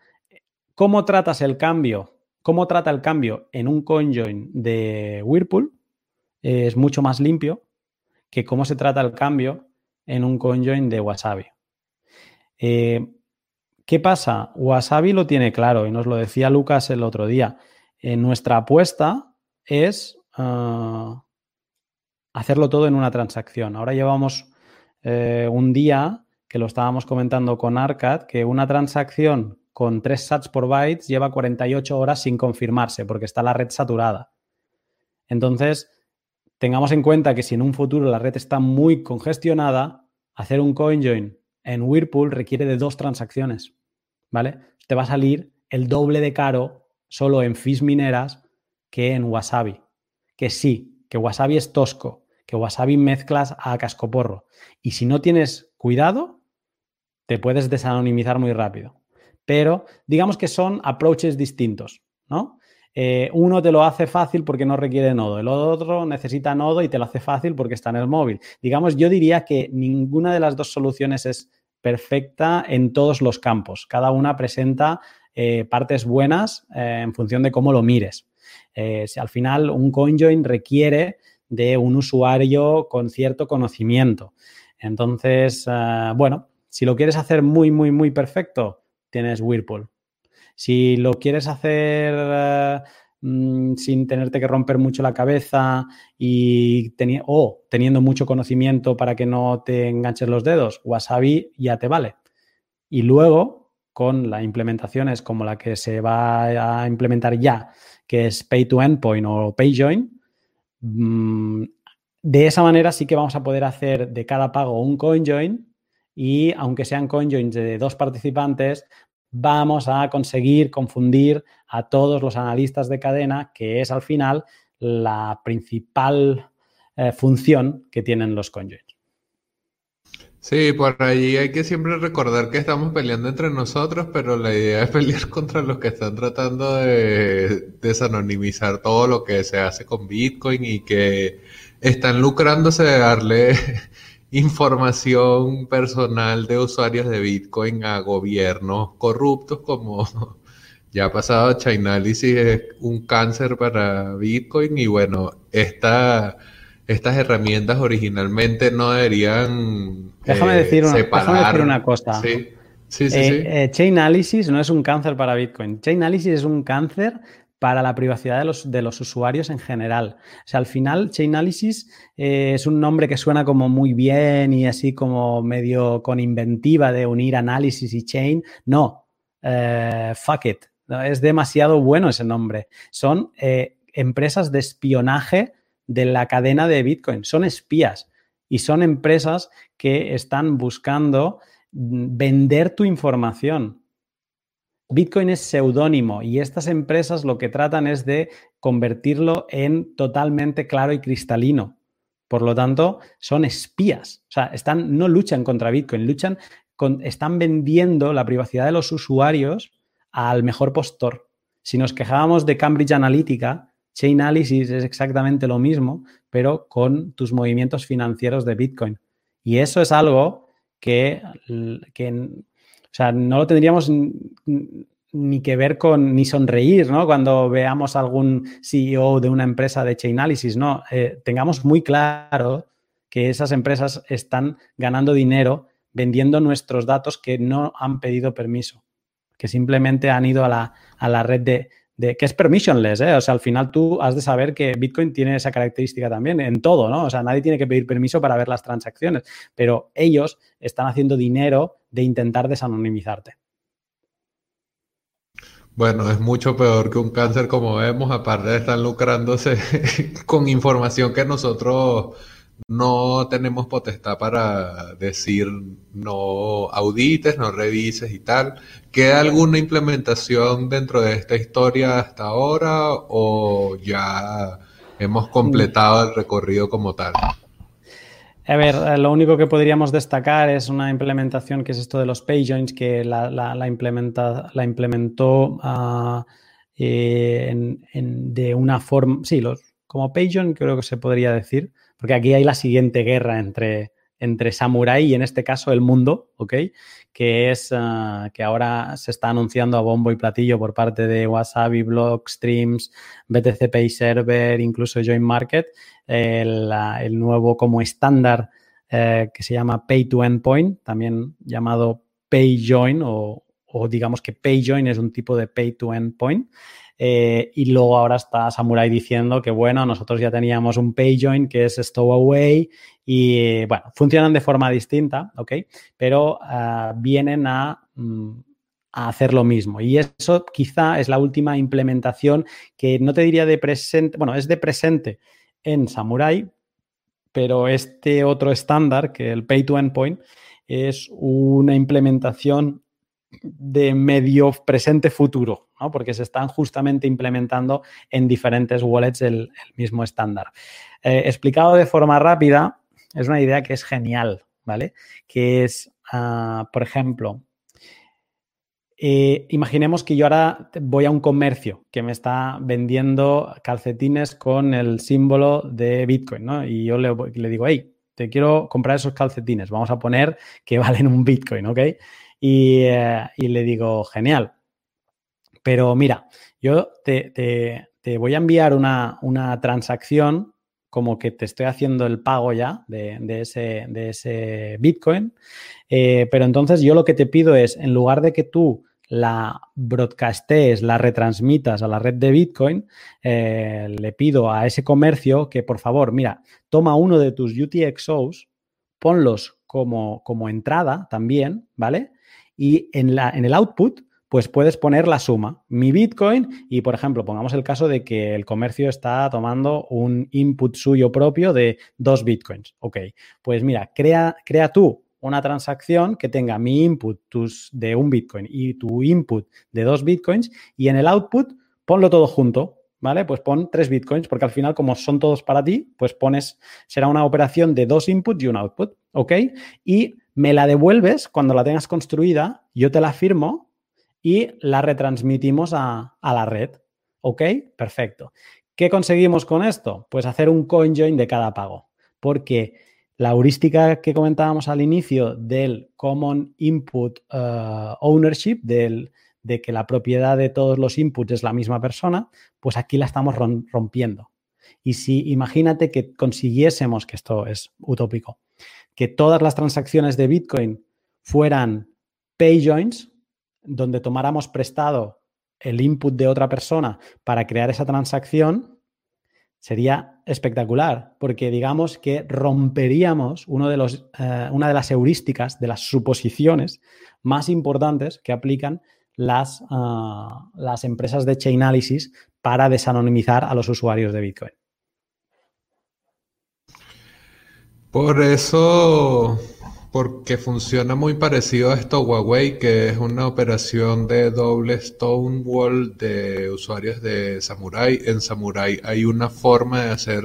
¿Cómo tratas el cambio? ¿Cómo trata el cambio en un CoinJoin de Whirlpool? es mucho más limpio que cómo se trata el cambio en un CoinJoin de Wasabi. Eh, ¿Qué pasa? Wasabi lo tiene claro y nos lo decía Lucas el otro día. nuestra apuesta es ah, hacerlo todo en una transacción. Ahora llevamos un día que lo estábamos comentando con Arcad, que una transacción con 3 sats por bytes lleva 48 horas sin confirmarse porque está la red saturada. Entonces, tengamos en cuenta que si en un futuro la red está muy congestionada, hacer un CoinJoin en Whirlpool requiere de dos transacciones, ¿vale? Te va a salir el doble de caro solo en fees mineras que en Wasabi. Que sí, que Wasabi es tosco, que Wasabi mezclas a cascoporro. Y si no tienes cuidado, te puedes desanonimizar muy rápido. Pero digamos que son approaches distintos, ¿no? Eh, uno te lo hace fácil porque no requiere nodo, el otro necesita nodo y te lo hace fácil porque está en el móvil. Digamos, yo diría que ninguna de las dos soluciones es perfecta en todos los campos. Cada una presenta eh, partes buenas eh, en función de cómo lo mires. si al final un CoinJoin requiere de un usuario con cierto conocimiento. Entonces, bueno, si lo quieres hacer muy, muy, muy perfecto, tienes Whirlpool. Si lo quieres hacer eh, mm, sin tenerte que romper mucho la cabeza y o teniendo mucho conocimiento para que no te enganches los dedos, Wasabi ya te vale. Y luego, con las implementaciones como la que se va a implementar ya, que es Pay to Endpoint o PayJoin, mm, de esa manera sí que vamos a poder hacer de cada pago un CoinJoin y aunque sean CoinJoins de dos participantes, vamos a conseguir confundir a todos los analistas de cadena, que es al final la principal eh, función que tienen los conjoins. Sí, por ahí hay que siempre recordar que estamos peleando entre nosotros, pero la idea es pelear contra los que están tratando de desanonimizar todo lo que se hace con Bitcoin y que están lucrándose de darle información personal de usuarios de Bitcoin a gobiernos corruptos como ya ha pasado Chainalysis es un cáncer para Bitcoin y bueno, esta, estas herramientas originalmente no deberían déjame, eh, decir, una, déjame decir una cosa. Sí. Sí, sí, eh, eh, Chainalysis no es un cáncer para Bitcoin. Chainalysis es un cáncer para la privacidad de los, de los usuarios en general. O sea, al final, Chainalysis eh, es un nombre que suena como muy bien y así como medio con inventiva de unir análisis y chain. No, eh, fuck it. Es demasiado bueno ese nombre. Son eh, empresas de espionaje de la cadena de Bitcoin. Son espías y son empresas que están buscando mm, vender tu información. Bitcoin es seudónimo y estas empresas lo que tratan es de convertirlo en totalmente claro y cristalino. Por lo tanto, son espías. O sea, están, no luchan contra Bitcoin, luchan están vendiendo la privacidad de los usuarios al mejor postor. Si nos quejábamos de Cambridge Analytica, Chainalysis es exactamente lo mismo, pero con tus movimientos financieros de Bitcoin. Y eso es algo que, que o sea, no lo tendríamos ni que ver con ni sonreír, ¿no? Cuando veamos algún CEO de una empresa de Chainalysis, ¿no? Eh, tengamos muy claro que esas empresas están ganando dinero vendiendo nuestros datos que no han pedido permiso, que simplemente han ido a la, a la red de, que es permissionless, ¿eh? O sea, al final tú has de saber que Bitcoin tiene esa característica también en todo, ¿no? O sea, nadie tiene que pedir permiso para ver las transacciones, pero ellos están haciendo dinero de intentar desanonimizarte. Bueno, es mucho peor que un cáncer como vemos, aparte de estar lucrándose con información que nosotros no tenemos potestad para decir no audites, no revises y tal. ¿Queda alguna implementación dentro de esta historia hasta ahora o ya hemos completado el recorrido como tal? A ver, eh, lo único que podríamos destacar es una implementación que es esto de los payjoins, que la, implementa, la implementó ah, eh, de una forma, sí, los, como payjoin creo que se podría decir, porque aquí hay la siguiente guerra entre, entre Samurai y en este caso el mundo, ¿ok? Que es ah, que ahora se está anunciando a bombo y platillo por parte de Wasabi, Blockstreams, BTC Pay Server, incluso Join Market, el, nuevo como estándar eh, que se llama Pay to Endpoint, también llamado Pay Join o, digamos que Pay Join es un tipo de Pay to Endpoint. Eh, y luego ahora está Samurai diciendo que, bueno, nosotros ya teníamos un PayJoin que es Stowaway y, bueno, funcionan de forma distinta, ¿ok? Pero ah, vienen a... Mm, a hacer lo mismo. Y eso quizá es la última implementación que no te diría de presente, bueno, es de presente en Samurai, pero este otro estándar, que el Pay to Endpoint, es una implementación de medio presente futuro, ¿no? porque se están justamente implementando en diferentes wallets el, mismo estándar. Eh, explicado de forma rápida, es una idea que es genial, ¿vale? Que es, ah, por ejemplo, eh, imaginemos que yo ahora voy a un comercio que me está vendiendo calcetines con el símbolo de Bitcoin, ¿no? Y yo le, digo, hey, te quiero comprar esos calcetines, vamos a poner que valen un Bitcoin, ¿ok? Y, eh, le digo, genial. Pero mira, yo te, voy a enviar una, transacción como que te estoy haciendo el pago ya de, ese, de ese, Bitcoin. Eh, pero entonces yo lo que te pido es, en lugar de que tú la broadcastes, la retransmitas a la red de Bitcoin, eh, le pido a ese comercio que por favor, mira, toma uno de tus UTXOs, ponlos como, como entrada también, ¿vale? Y en, la, en el output, pues puedes poner la suma, mi Bitcoin, y por ejemplo, pongamos el caso de que el comercio está tomando un input suyo propio de dos Bitcoins. Ok, pues mira, crea, crea tú una transacción que tenga mi input tus, de un Bitcoin y tu input de dos Bitcoins y en el output ponlo todo junto, ¿vale? Pues pon tres Bitcoins porque al final como son todos para ti, pues pones, será una operación de dos inputs y un output, ¿ok? Y me la devuelves cuando la tengas construida, yo te la firmo y la retransmitimos a, a la red, ¿ok? Perfecto. ¿Qué conseguimos con esto? Pues hacer un coin join de cada pago, porque la heurística que comentábamos al inicio del Common Input uh, Ownership, del, de que la propiedad de todos los inputs es la misma persona, pues aquí la estamos rompiendo. Y si imagínate que consiguiésemos, que esto es utópico, que todas las transacciones de Bitcoin fueran pay joins, donde tomáramos prestado el input de otra persona para crear esa transacción, Sería espectacular, porque digamos que romperíamos uno de los, eh, una de las heurísticas, de las suposiciones más importantes que aplican las, ah, las empresas de Chainalysis para desanonimizar a los usuarios de Bitcoin. Por eso porque funciona muy parecido a esto Huawei, que es una operación de doble Stonewall de usuarios de Samurai. En Samurai hay una forma de hacer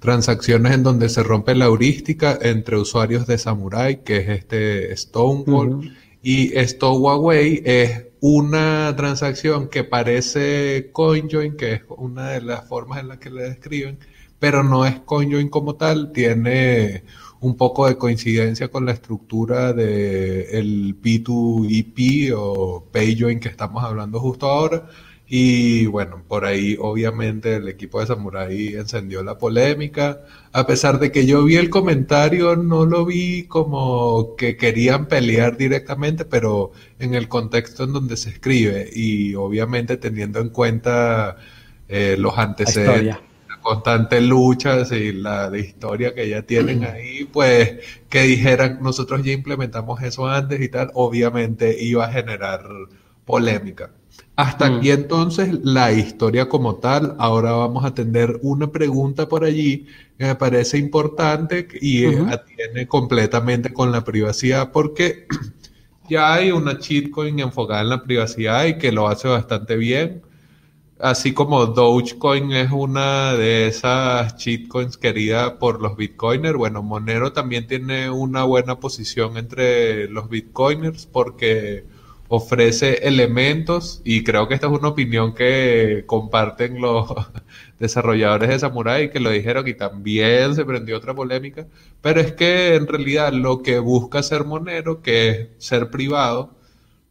transacciones en donde se rompe la heurística entre usuarios de Samurai, que es este Stonewall, y esto Huawei es una transacción que parece CoinJoin, que es una de las formas en las que le describen, pero no es CoinJoin como tal, tiene un poco de coincidencia con la estructura del P2EP o PayJoin que estamos hablando justo ahora. Y bueno, por ahí obviamente el equipo de Samurai encendió la polémica. A pesar de que yo vi el comentario, no lo vi como que querían pelear directamente, pero en el contexto en donde se escribe y obviamente teniendo en cuenta eh, los antecedentes constantes luchas y la de historia que ya tienen ahí, pues que dijeran nosotros ya implementamos eso antes y tal, obviamente iba a generar polémica. Hasta aquí mm. entonces la historia como tal. Ahora vamos a tener una pregunta por allí que me parece importante y atiende completamente con la privacidad porque ya hay una cheatcoin enfocada en la privacidad y que lo hace bastante bien así como Dogecoin es una de esas cheatcoins querida por los bitcoiners, bueno, Monero también tiene una buena posición entre los bitcoiners porque ofrece elementos y creo que esta es una opinión que comparten los desarrolladores de Samurai que lo dijeron y también se prendió otra polémica, pero es que en realidad lo que busca ser Monero, que es ser privado,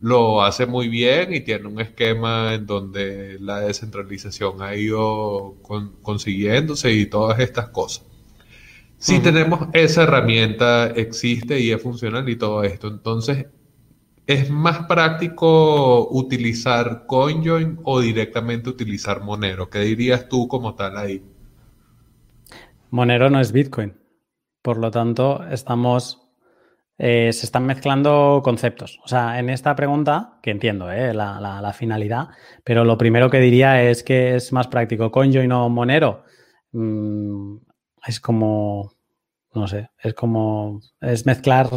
lo hace muy bien y tiene un esquema en donde la descentralización ha ido consiguiéndose y todas estas cosas. Si tenemos esa herramienta, existe y es funcional y todo esto, entonces ¿Es más práctico utilizar CoinJoin o directamente utilizar Monero? ¿Qué dirías tú como tal ahí? Monero no es Bitcoin. Por lo tanto, estamos. Eh, se están mezclando conceptos. O sea, en esta pregunta, que entiendo eh, la, finalidad, pero lo primero que diría es que es más práctico CoinJoin o Monero. Mm, es como no sé, es como, es mezclar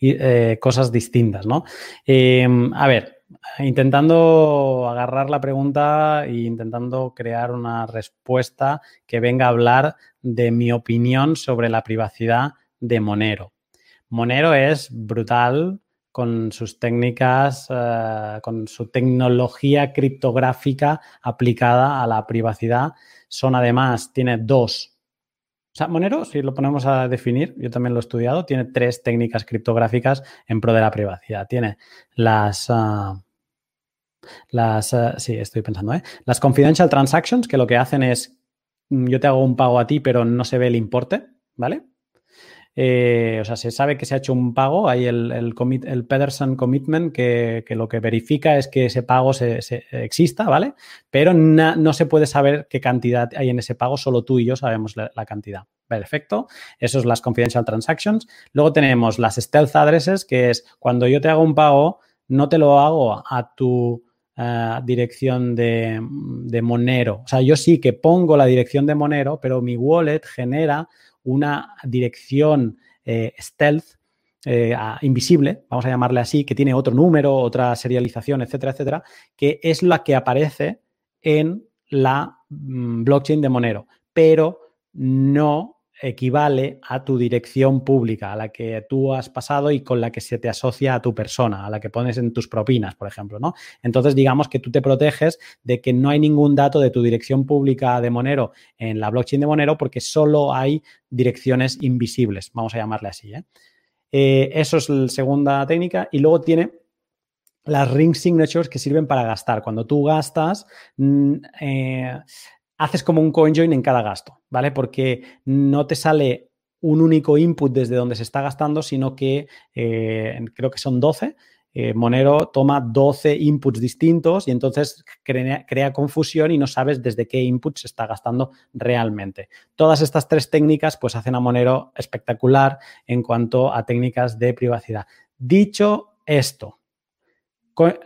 eh, cosas distintas, ¿no? Em, a ver, intentando agarrar la pregunta e intentando crear una respuesta que venga a hablar de mi opinión sobre la privacidad de Monero. Monero es brutal con sus técnicas, eh, con su tecnología criptográfica aplicada a la privacidad. Son además, tiene dos o sea, Monero, si lo ponemos a definir, yo también lo he estudiado, tiene tres técnicas criptográficas en pro de la privacidad. Tiene las... Ah, las, ah, sí, estoy pensando, ¿eh? Las confidential transactions, que lo que hacen es, mm, yo te hago un pago a ti, pero no se ve el importe, ¿vale? Eh, o sea, se sabe que se ha hecho un pago, hay el, el, Pedersen Commitment que, lo que verifica es que ese pago se, exista, ¿vale? Pero no se puede saber qué cantidad hay en ese pago, solo tú y yo sabemos la, cantidad. Perfecto, eso es las confidential transactions. Luego tenemos las stealth addresses, que es cuando yo te hago un pago, no te lo hago a tu eh, dirección de, de Monero. O sea, yo sí que pongo la dirección de Monero, pero mi wallet genera una dirección eh, stealth eh, invisible, vamos a llamarle así, que tiene otro número, otra serialización, etcétera, etcétera, que es la que aparece en la mm, blockchain de Monero, pero no equivale a tu dirección pública, a la que tú has pasado y con la que se te asocia a tu persona, a la que pones en tus propinas, por ejemplo, ¿no? Entonces, digamos que tú te proteges de que no hay ningún dato de tu dirección pública de Monero en la blockchain de Monero porque solo hay direcciones invisibles, vamos a llamarle así, ¿eh? Eh, eso es la segunda técnica y luego tiene las ring signatures que sirven para gastar. Cuando tú gastas, mm, eh, haces como un CoinJoin en cada gasto, ¿vale? Porque no te sale un único input desde donde se está gastando, sino que eh, creo que son 12. Eh, Monero toma 12 inputs distintos y entonces crea, confusión y no sabes desde qué input se está gastando realmente. Todas estas tres técnicas pues hacen a Monero espectacular en cuanto a técnicas de privacidad. Dicho esto,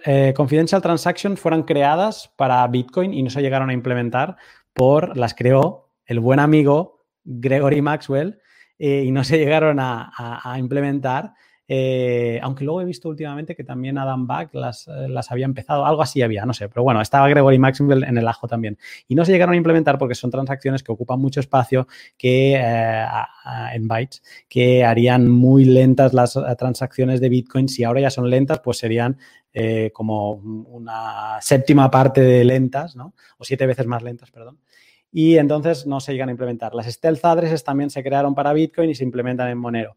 eh, confidential Transactions fueron creadas para Bitcoin y no se llegaron a implementar por, las creó el buen amigo Gregory Maxwell eh, y no se llegaron a implementar eh, aunque luego he visto últimamente que también Adam Back las, eh, las, había empezado, algo así había, no sé, pero bueno, estaba Gregory Maxwell en el ajo también. Y no se llegaron a implementar porque son transacciones que ocupan mucho espacio que, en bytes, que harían muy lentas las transacciones de Bitcoin. Si ahora ya son lentas, pues serían como una séptima parte de lentas, ¿no? O siete veces más lentas, perdón y entonces no se llegan a implementar. Las stealth addresses también se crearon para Bitcoin y se implementan en Monero.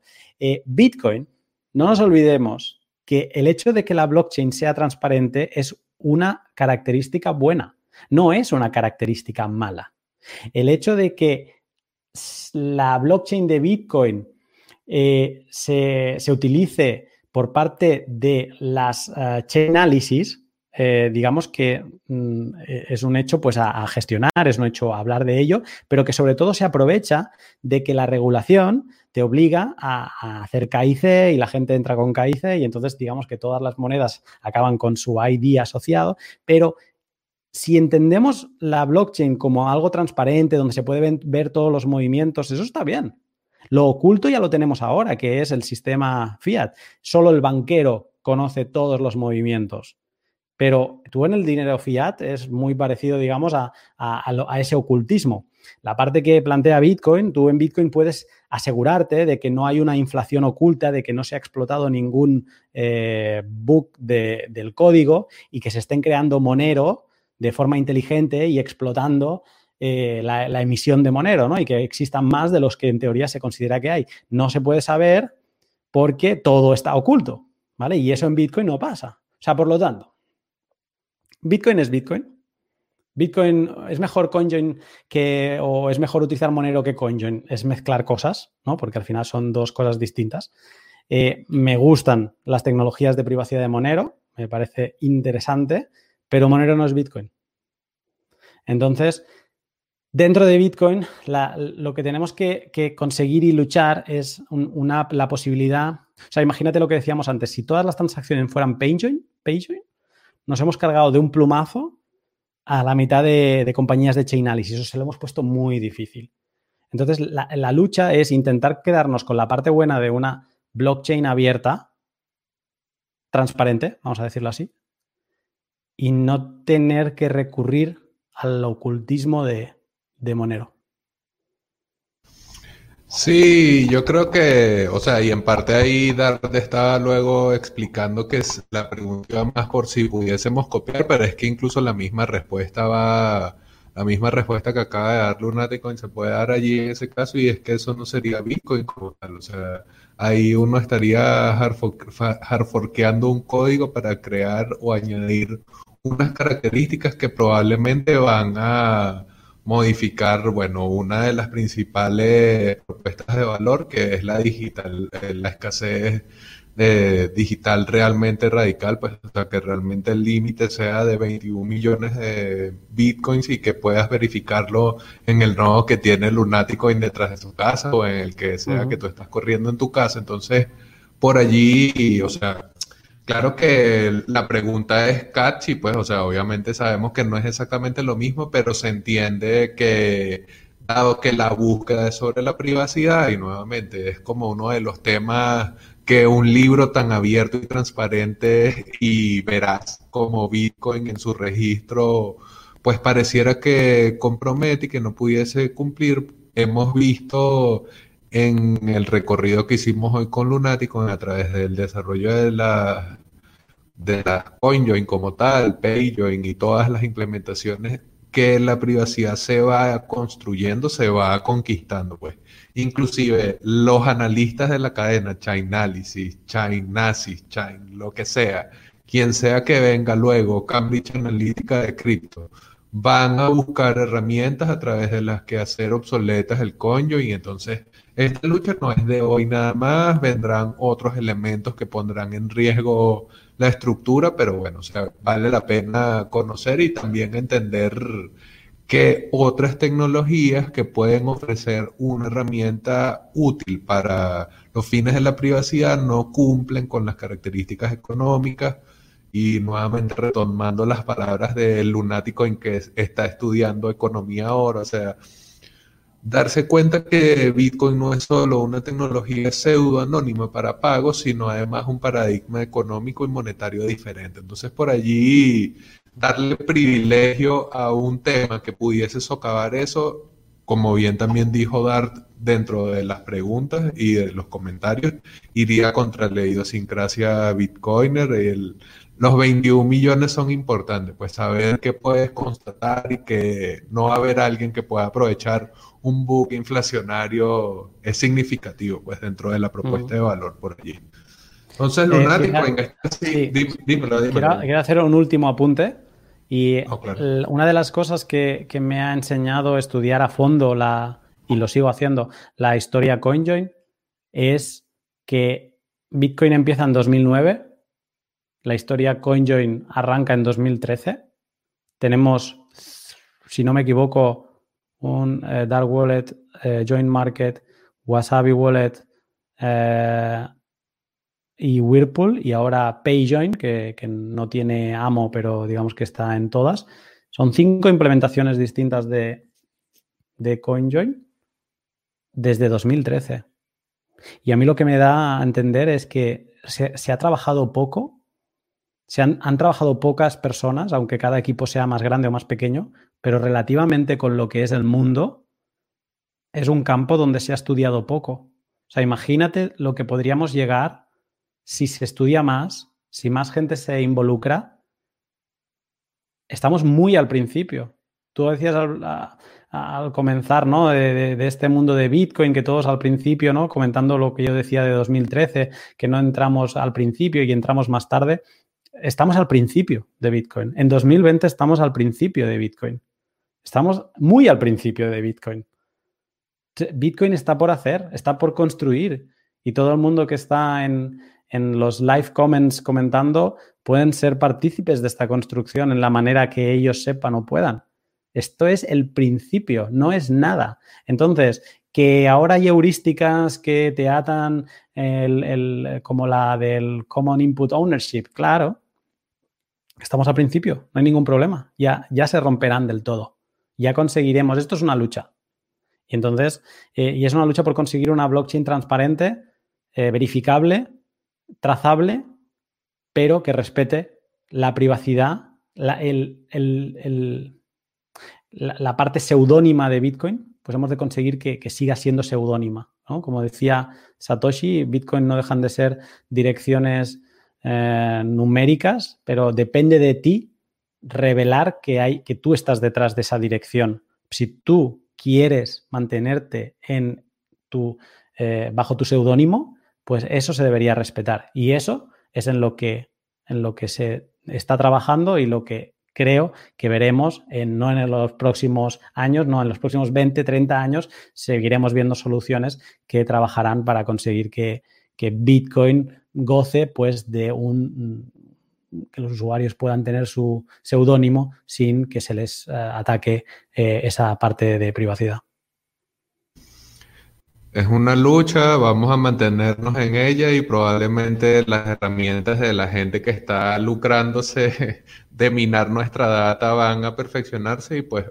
Bitcoin no nos olvidemos que el hecho de que la blockchain sea transparente es una característica buena, no es una característica mala. El hecho de que la blockchain de Bitcoin eh, se, utilice por parte de las uh, chain analysis, eh, digamos que mm, es un hecho pues a, gestionar, es un hecho a hablar de ello, pero que sobre todo se aprovecha de que la regulación te obliga a, hacer KIC y la gente entra con KIC y entonces digamos que todas las monedas acaban con su ID asociado, pero si entendemos la blockchain como algo transparente, donde se pueden ver todos los movimientos, eso está bien. Lo oculto ya lo tenemos ahora, que es el sistema fiat. Solo el banquero conoce todos los movimientos. Pero tú en el dinero fiat es muy parecido, digamos, a, ese ocultismo. La parte que plantea Bitcoin, tú en Bitcoin puedes asegurarte de que no hay una inflación oculta, de que no se ha explotado ningún eh, bug del código y que se estén creando Monero de forma inteligente y explotando eh, la, la, emisión de Monero, ¿no? Y que existan más de los que en teoría se considera que hay. No se puede saber porque todo está oculto, ¿vale? Y eso en Bitcoin no pasa. O sea, por lo tanto, Bitcoin es Bitcoin. Bitcoin es mejor CoinJoin que o es mejor utilizar Monero que CoinJoin. Es mezclar cosas, ¿no? Porque al final son dos cosas distintas. Eh, me gustan las tecnologías de privacidad de Monero, me parece interesante, pero Monero no es Bitcoin. Entonces, dentro de Bitcoin, lo que tenemos que, conseguir y luchar es una, la posibilidad, o sea, imagínate lo que decíamos antes, si todas las transacciones fueran PayJoin, PayJoin nos hemos cargado de un plumazo a la mitad de, compañías de Chainalysis. Eso se lo hemos puesto muy difícil. Entonces, la, lucha es intentar quedarnos con la parte buena de una blockchain abierta, transparente, vamos a decirlo así, y no tener que recurrir al ocultismo de Monero. Sí, yo creo que, o sea, y en parte ahí Darte estaba luego explicando que la pregunta más por si pudiésemos copiar, pero es que incluso la misma respuesta va, la misma respuesta que acaba de dar Lunatic se puede dar allí en ese caso y es que eso no sería Bitcoin como tal, o sea, ahí uno estaría hardforkeando un código para crear o añadir unas características que probablemente van a modificar, bueno, una de las principales propuestas de valor, que es la digital, eh, la escasez de digital realmente radical, pues, o sea, que realmente el límite sea de 21 millones de bitcoins y que puedas verificarlo en el nodo que tiene el Lunaticoin detrás de su casa o en el que sea que tú estás corriendo en tu casa. Entonces, por allí, o sea, Claro que la pregunta es catchy, pues, o sea, obviamente sabemos que no es exactamente lo mismo, pero se entiende que, dado que la búsqueda es sobre la privacidad, y nuevamente es como uno de los temas que un libro tan abierto y transparente y veraz como Bitcoin en su registro, pues pareciera que compromete y que no pudiese cumplir. Hemos visto en el recorrido que hicimos hoy con Lunaticon a través del desarrollo de la de la CoinJoin como tal, PayJoin y todas las implementaciones que la privacidad se va construyendo, se va conquistando, pues. Inclusive los analistas de la cadena, Chainalysis, Chainalysis, Chain, lo que sea, quien sea que venga luego, Cambridge Analytica de cripto, van a buscar herramientas a través de las que hacer obsoletas el coño y entonces esta lucha no es de hoy nada más, vendrán otros elementos que pondrán en riesgo la estructura, pero bueno, o sea, vale la pena conocer y también entender que otras tecnologías que pueden ofrecer una herramienta útil para los fines de la privacidad no cumplen con las características económicas. Y nuevamente retomando las palabras del lunático en que está estudiando economía ahora, o sea, darse cuenta que Bitcoin no es solo una tecnología pseudo anónima para pagos, sino además un paradigma económico y monetario diferente. Entonces por allí darle privilegio a un tema que pudiese socavar eso, como bien también dijo Dart dentro de las preguntas y de los comentarios, iría contra la idiosincrasia bitcoiner, los 21 millones son importantes, pues saber que puedes constatar y que no va a haber alguien que pueda aprovechar un bug inflacionario es significativo, pues dentro de la propuesta de valor por allí. Entonces, eh, Lunático, sí, dímelo, dímelo. Quiero, hacer un último apunte. Y oh, una de las cosas que, que, me ha enseñado a estudiar a fondo la, y lo sigo haciendo, la historia CoinJoin, es que Bitcoin empieza en 2009 la historia CoinJoin arranca en 2013. Tenemos, si no me equivoco, un eh, Dark Wallet, eh, Joint Market, Wasabi Wallet eh, y Whirlpool y ahora PayJoin, que, que, no tiene amo, pero digamos que está en todas. Son cinco implementaciones distintas de, de CoinJoin desde 2013. Y a mí lo que me da a entender es que se ha trabajado poco se han, trabajado pocas personas, aunque cada equipo sea más grande o más pequeño, pero relativamente con lo que es el mundo, es un campo donde se ha estudiado poco. O sea, imagínate lo que podríamos llegar si se estudia más, si más gente se involucra. Estamos muy al principio. Tú decías al, comenzar, ¿no? De, de, este mundo de Bitcoin, que todos al principio, ¿no? Comentando lo que yo decía de 2013, que no entramos al principio y entramos más tarde estamos al principio de Bitcoin. En 2020 estamos al principio de Bitcoin. Estamos muy al principio de Bitcoin. Bitcoin está por hacer, está por construir. Y todo el mundo que está en, en los live comments comentando pueden ser partícipes de esta construcción en la manera que ellos sepan o puedan. Esto es el principio, no es nada. Entonces, que ahora hay heurísticas que te atan como la del Common Input Ownership, claro, estamos al principio, no hay ningún problema, ya, ya se romperán del todo, ya conseguiremos, esto es una lucha. Y entonces, eh, y es una lucha por conseguir una blockchain transparente, eh, verificable, trazable, pero que respete la privacidad, la, parte seudónima de Bitcoin, pues hemos de conseguir que, siga siendo seudónima. Como decía Satoshi, Bitcoin no dejan de ser direcciones eh, numéricas, pero depende de ti revelar que, hay, que tú estás detrás de esa dirección. Si tú quieres mantenerte en tu, eh, bajo tu seudónimo, pues eso se debería respetar. Y eso es en lo que, en lo que se está trabajando y lo que creo que veremos, en, no en los próximos años, no en los próximos 20, 30 años, seguiremos viendo soluciones que trabajarán para conseguir que, Bitcoin goce pues de un que los usuarios puedan tener su seudónimo sin que se les eh, ataque eh, esa parte de privacidad. Es una lucha, vamos a mantenernos en ella y probablemente las herramientas de la gente que está lucrándose de minar nuestra data van a perfeccionarse y pues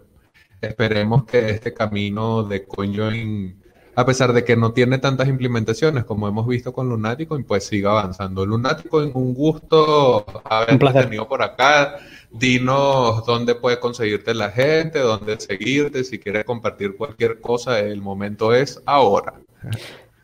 esperemos que este camino de CoinJoin, a pesar de que no tiene tantas implementaciones como hemos visto con Lunatico, pues siga avanzando. Lunatico, un gusto haberte tenido por acá. Dinos dónde puede conseguirte la gente, dónde seguirte, si quieres compartir cualquier cosa, el momento es ahora.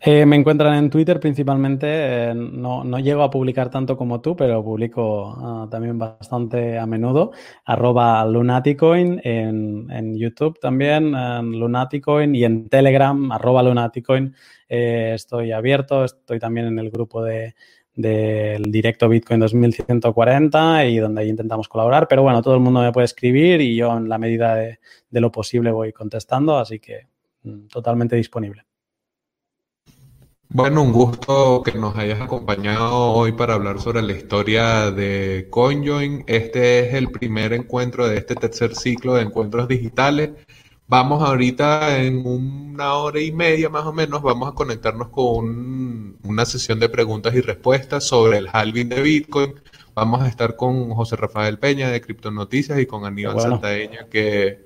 Eh, me encuentran en Twitter principalmente, eh, no, llego a publicar tanto como tú, pero publico ah, también bastante a menudo, arroba lunaticoin, en, YouTube también, en lunaticoin y en Telegram, arroba lunaticoin, eh, estoy abierto, estoy también en el grupo de, del directo Bitcoin 2140 y donde intentamos colaborar. Pero bueno, todo el mundo me puede escribir y yo en la medida de, lo posible voy contestando, así que mm, totalmente disponible. Bueno, un gusto que nos hayas acompañado hoy para hablar sobre la historia de CoinJoin. Este es el primer encuentro de este tercer ciclo de encuentros digitales. Vamos ahorita en una hora y media más o menos, vamos a conectarnos con una sesión de preguntas y respuestas sobre el halving de Bitcoin. Vamos a estar con José Rafael Peña de Noticias y con Aníbal Santaeña que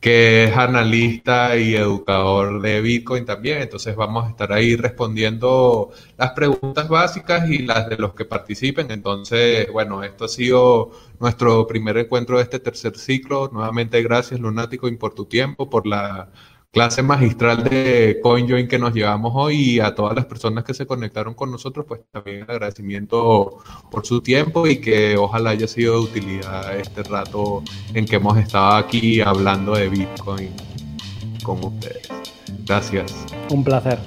que es analista y educador de Bitcoin también. Entonces vamos a estar ahí respondiendo las preguntas básicas y las de los que participen. Entonces, bueno, esto ha sido nuestro primer encuentro de este tercer ciclo. Nuevamente, gracias Lunático por tu tiempo, por la clase magistral de CoinJoin que nos llevamos hoy y a todas las personas que se conectaron con nosotros, pues también agradecimiento por su tiempo y que ojalá haya sido de utilidad este rato en que hemos estado aquí hablando de Bitcoin con ustedes. Gracias. Un placer.